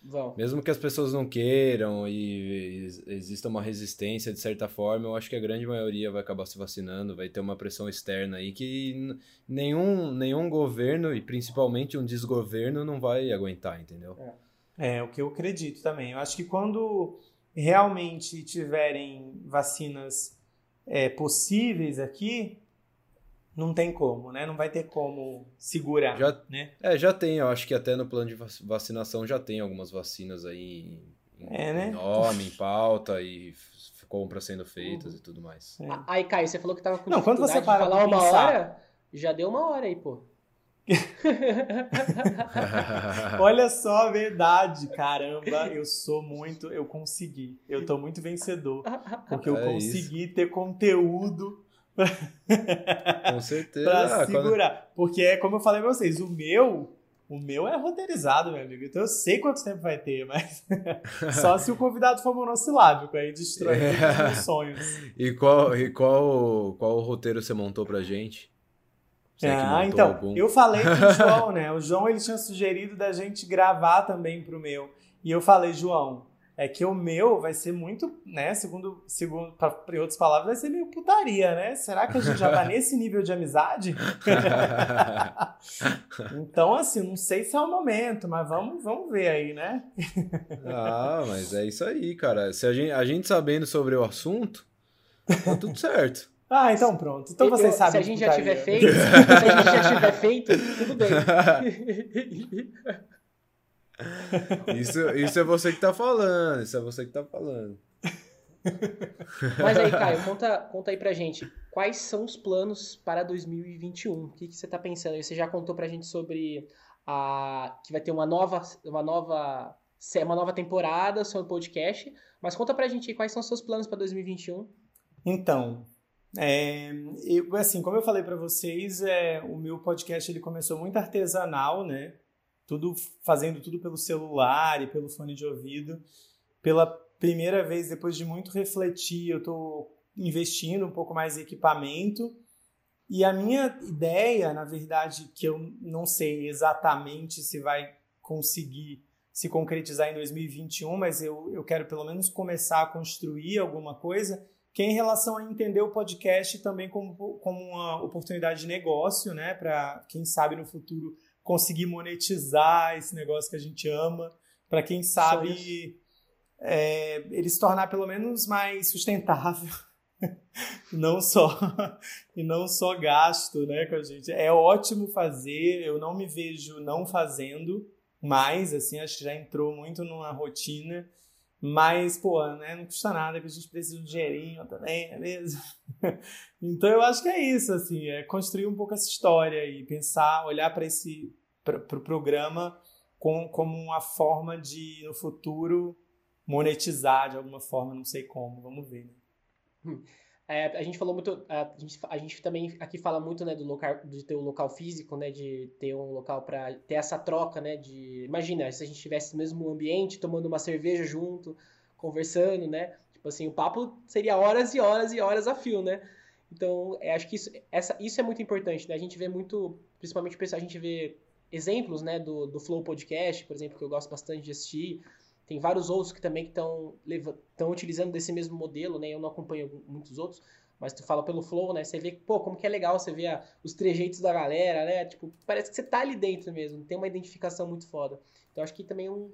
Speaker 1: Vão.
Speaker 2: Mesmo que as pessoas não queiram e ex- exista uma resistência de certa forma, eu acho que a grande maioria vai acabar se vacinando, vai ter uma pressão externa aí que nenhum, nenhum governo e principalmente um desgoverno não vai aguentar, entendeu?
Speaker 3: É, o que eu acredito também. Eu acho que quando realmente tiverem vacinas é, possíveis aqui, não tem como, né? Não vai ter como segurar,
Speaker 2: Já-
Speaker 3: né?
Speaker 2: É, já tem, eu acho que até no plano de vac- vacinação já tem algumas vacinas aí em,
Speaker 3: É, né?
Speaker 2: em nome, em pauta e compras sendo feitas e tudo mais.
Speaker 3: É.
Speaker 1: Aí, Caio, você falou que tava com
Speaker 3: Não, quando você
Speaker 1: dificuldade de
Speaker 3: para
Speaker 1: falar uma
Speaker 3: pensar-
Speaker 1: hora, já deu uma hora aí, pô.
Speaker 3: Olha só a verdade, caramba, eu sou muito, eu consegui. Eu tô muito vencedor, porque eu
Speaker 2: É
Speaker 3: consegui ter conteúdo
Speaker 2: Com certeza.
Speaker 3: pra
Speaker 2: Ah, quando-
Speaker 3: segurar. Porque é como eu falei pra vocês, o meu, o meu é roteirizado, meu amigo. Então eu sei quanto tempo vai ter, mas só se o convidado for monossilábico, aí destrói
Speaker 2: É.
Speaker 3: os sonhos.
Speaker 2: E qual, e qual, qual roteiro você montou pra gente? Você
Speaker 3: Ah,
Speaker 2: montou
Speaker 3: então,
Speaker 2: algum?
Speaker 3: eu falei com o João, né? O João ele tinha sugerido da gente gravar também pro meu. E eu falei, João, é que o meu vai ser muito, né? Segundo, segundo pra, em outras palavras, vai ser meio putaria, né? Será que a gente já tá nesse nível de amizade? Então, assim, não sei se é o momento, mas vamos, vamos ver aí, né?
Speaker 2: ah, mas é isso aí, cara. Se a gente, a gente sabendo sobre o assunto, tá tudo certo.
Speaker 3: Ah, então pronto. Então
Speaker 1: Eu-
Speaker 3: vocês
Speaker 1: se
Speaker 3: sabem.
Speaker 1: a
Speaker 3: de
Speaker 1: gente já tiver feito, se a gente já tiver feito, tudo bem.
Speaker 2: Isso, isso é você que tá falando, isso é você que tá falando.
Speaker 1: Mas aí, Caio, conta, conta aí pra gente, quais são os planos para 2021? O que, que você tá pensando? aí? Você já contou pra gente sobre a, que vai ter uma nova, uma nova, uma nova temporada sobre podcast. Mas conta pra gente quais são os seus planos para 2021.
Speaker 3: Então, é, eu, assim, como eu falei para vocês, é, o meu podcast ele começou muito artesanal, né? Tudo fazendo tudo pelo celular e pelo fone de ouvido. Pela primeira vez, depois de muito refletir, eu estou investindo um pouco mais em equipamento. E a minha ideia, na verdade, que eu não sei exatamente se vai conseguir se concretizar em 2021, mas eu, eu quero pelo menos começar a construir alguma coisa, que é em relação a entender o podcast também como, como uma oportunidade de negócio, né? Para quem sabe no futuro conseguir monetizar esse negócio que a gente ama, para quem sabe é, ele se tornar pelo menos mais sustentável. não só e não só gasto, né, com a gente. É ótimo fazer, eu não me vejo não fazendo mais, assim, acho que já entrou muito numa rotina mas, pô, né, não custa nada que a gente precisa de um dinheirinho também, é mesmo? então eu acho que é isso, assim, é construir um pouco essa história e pensar, olhar para esse para o pro programa com, como uma forma de, no futuro, monetizar de alguma forma, não sei como, vamos ver.
Speaker 1: Né? É, a gente falou muito, a gente, a gente também aqui fala muito, né, do local, de ter um local físico, né, de ter um local para ter essa troca, né, de, imagina, se a gente tivesse no mesmo ambiente, tomando uma cerveja junto, conversando, né, tipo assim, o papo seria horas e horas e horas a fio, né, então, é, acho que isso, essa, isso é muito importante, né, a gente vê muito, principalmente a gente vê exemplos, né, do, do Flow Podcast, por exemplo, que eu gosto bastante de assistir, tem vários outros que também estão utilizando desse mesmo modelo, né? Eu não acompanho muitos outros, mas tu fala pelo flow, né? Você vê, pô, como que é legal você ver os trejeitos da galera, né? Tipo, parece que você tá ali dentro mesmo, tem uma identificação muito foda. Então acho que também é um,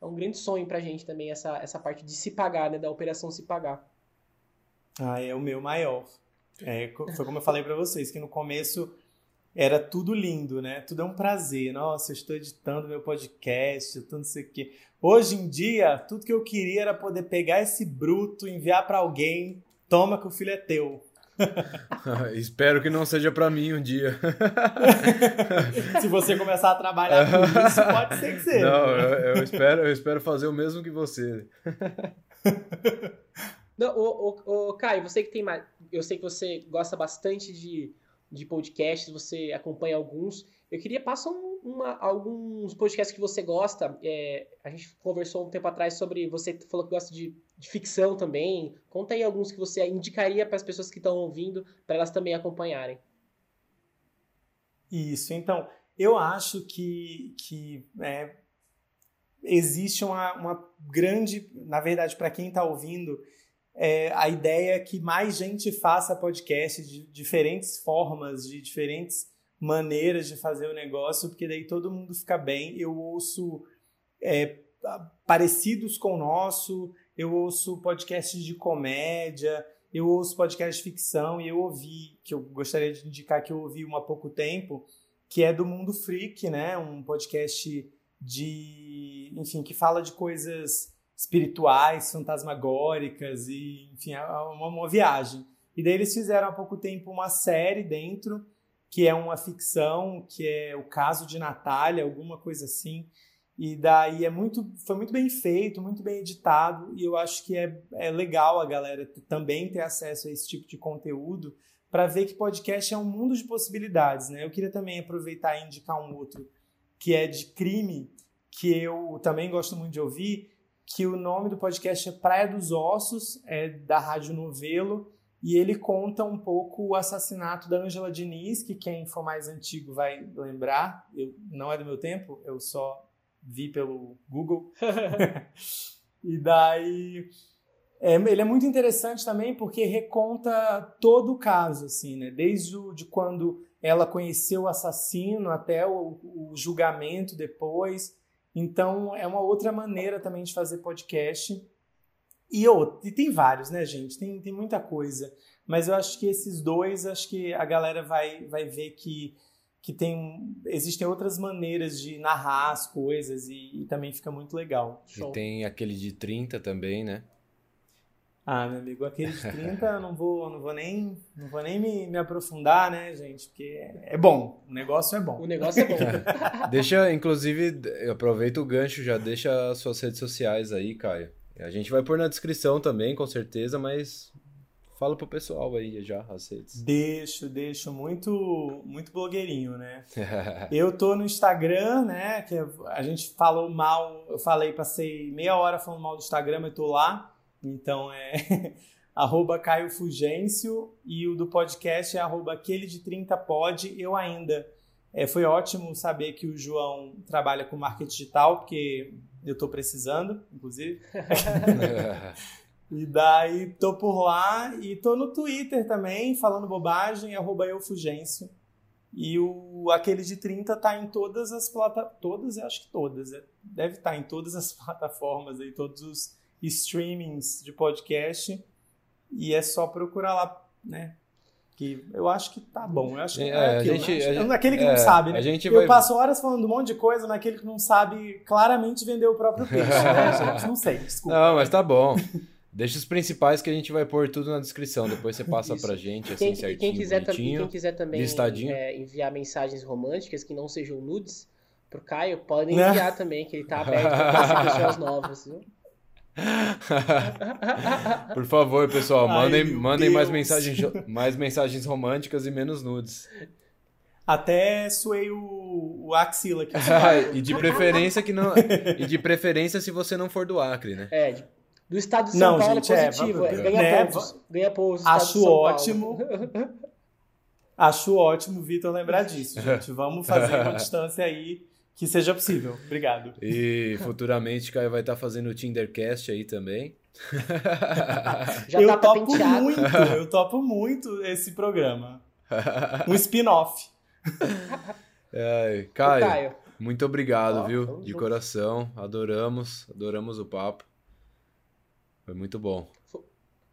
Speaker 1: é um grande sonho pra gente também essa, essa parte de se pagar, né? Da operação se pagar.
Speaker 3: Ah, é o meu maior. É, foi como eu falei para vocês, que no começo era tudo lindo, né? Tudo é um prazer. Nossa, eu estou editando meu podcast, tudo não sei o quê. Hoje em dia, tudo que eu queria era poder pegar esse bruto, enviar para alguém, toma que o filho é teu.
Speaker 2: Espero que não seja para mim um dia.
Speaker 3: Se você começar a trabalhar com isso, pode ser que seja.
Speaker 2: Não, eu, eu, espero, eu espero fazer o mesmo que você.
Speaker 1: Não, o, o, o Caio, você que tem mais. Eu sei que você gosta bastante de de podcasts, você acompanha alguns. Eu queria passar uma, alguns podcasts que você gosta. É, a gente conversou um tempo atrás sobre. Você falou que gosta de, de ficção também. Conta aí alguns que você indicaria para as pessoas que estão ouvindo, para elas também acompanharem.
Speaker 3: Isso, então, eu acho que, que é, existe uma, uma grande. Na verdade, para quem está ouvindo é, a ideia é que mais gente faça podcast de diferentes formas, de diferentes maneiras de fazer o negócio, porque daí todo mundo fica bem. Eu ouço é, parecidos com o nosso, eu ouço podcasts de comédia, eu ouço podcasts de ficção e eu ouvi, que eu gostaria de indicar que eu ouvi um há pouco tempo, que é do Mundo Freak, né? Um podcast de, enfim, que fala de coisas espirituais, fantasmagóricas e, enfim, é uma, uma viagem. E daí eles fizeram há pouco tempo uma série dentro, que é uma ficção, que é o caso de Natália, alguma coisa assim. E daí é muito, foi muito bem feito, muito bem editado, e eu acho que é, é legal a galera também ter acesso a esse tipo de conteúdo para ver que podcast é um mundo de possibilidades, né? Eu queria também aproveitar e indicar um outro que é de crime, que eu também gosto muito de ouvir, que o nome do podcast é Praia dos Ossos, é da Rádio Novelo, e ele conta um pouco o assassinato da Angela Diniz, que quem for mais antigo vai lembrar, eu, não é do meu tempo, eu só vi pelo Google. e daí é, ele é muito interessante também porque reconta todo o caso, assim, né? Desde o, de quando ela conheceu o assassino até o, o julgamento depois. Então, é uma outra maneira também de fazer podcast. E, e tem vários, né, gente? Tem, tem muita coisa. Mas eu acho que esses dois, acho que a galera vai, vai ver que, que tem, existem outras maneiras de narrar as coisas e, e também fica muito legal.
Speaker 2: E tem aquele de 30 também, né?
Speaker 3: Ah, meu amigo, aquele de 30 eu não vou, não vou nem, não vou nem me, me aprofundar, né, gente? Porque é bom, o negócio é bom.
Speaker 1: O negócio é bom.
Speaker 2: deixa, inclusive, aproveita o gancho, já deixa as suas redes sociais aí, Caio. A gente vai pôr na descrição também, com certeza, mas fala pro pessoal aí já as redes.
Speaker 3: Deixo, deixo muito, muito blogueirinho, né? eu tô no Instagram, né? Que a gente falou mal, eu falei, passei meia hora falando mal do Instagram, eu tô lá. Então é arroba Caio Fugêncio e o do podcast é arroba aquele de 30 pod. Eu ainda. É, foi ótimo saber que o João trabalha com marketing digital, porque eu estou precisando, inclusive. e daí tô por lá e tô no Twitter também, falando bobagem, arroba eufugêncio. E o aquele de 30 tá em todas as plataformas, todas, eu acho que todas, é, deve estar tá em todas as plataformas aí, todos os streamings de podcast e é só procurar lá, né? Que eu acho que tá bom. Eu acho que é, é aquilo, gente, né? gente, aquele que é, não sabe, né? A gente eu vai... passo horas falando um monte de coisa, mas aquele que não sabe claramente vender o próprio peixe, né, gente? Não sei, desculpa.
Speaker 2: Não, mas tá bom. Deixa os principais que a gente vai pôr tudo na descrição. Depois você passa Isso. pra gente, assim, quem, certinho, quem quiser,
Speaker 1: quem quiser também é, enviar mensagens românticas que não sejam nudes pro Caio, podem né? enviar também, que ele tá aberto para pessoas novas, viu?
Speaker 2: Por favor, pessoal, mandem, Ai, mandem mais mensagens, mais mensagens românticas e menos nudes.
Speaker 3: Até suei o, o axila aqui.
Speaker 2: e de preferência que não. E de preferência se você não for do Acre, né?
Speaker 1: É, do estado de São não, Paulo gente, é positivo. É, ganha né, pontos. Ganha pontos.
Speaker 3: Acho ótimo. Acho ótimo, Vitor, lembrar disso, gente. Vamos fazer uma distância aí que seja possível. Obrigado.
Speaker 2: E futuramente Caio vai estar fazendo o Tindercast aí também.
Speaker 3: Já eu tá topo muito, eu topo muito esse programa. Um spin-off.
Speaker 2: Caio, Caio, muito obrigado, oh, viu? De coração. Adoramos, adoramos o papo. Foi muito bom.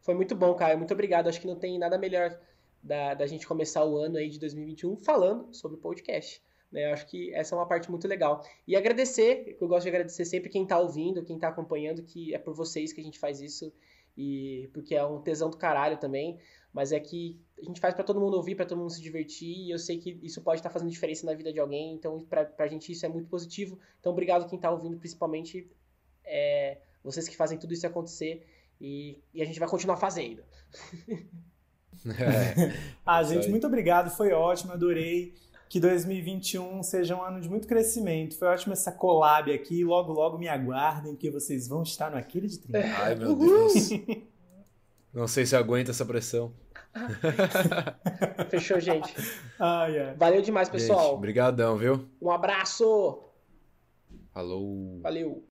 Speaker 1: Foi muito bom, Caio. Muito obrigado. Acho que não tem nada melhor da, da gente começar o ano aí de 2021 falando sobre o podcast. Né? Eu acho que essa é uma parte muito legal. E agradecer, eu gosto de agradecer sempre quem está ouvindo, quem está acompanhando, que é por vocês que a gente faz isso, e porque é um tesão do caralho também, mas é que a gente faz para todo mundo ouvir, para todo mundo se divertir, e eu sei que isso pode estar tá fazendo diferença na vida de alguém, então para a gente isso é muito positivo. Então obrigado quem está ouvindo, principalmente é, vocês que fazem tudo isso acontecer, e, e a gente vai continuar fazendo.
Speaker 3: É, ah, gente, muito obrigado, foi ótimo, adorei que 2021 seja um ano de muito crescimento. Foi ótimo essa collab aqui. Logo, logo me aguardem, que vocês vão estar no Aquele de 30.
Speaker 2: Ai, meu Deus. Não sei se aguenta essa pressão.
Speaker 1: Fechou, gente. Valeu demais, pessoal.
Speaker 2: Obrigadão, viu?
Speaker 1: Um abraço.
Speaker 2: Falou.
Speaker 1: Valeu.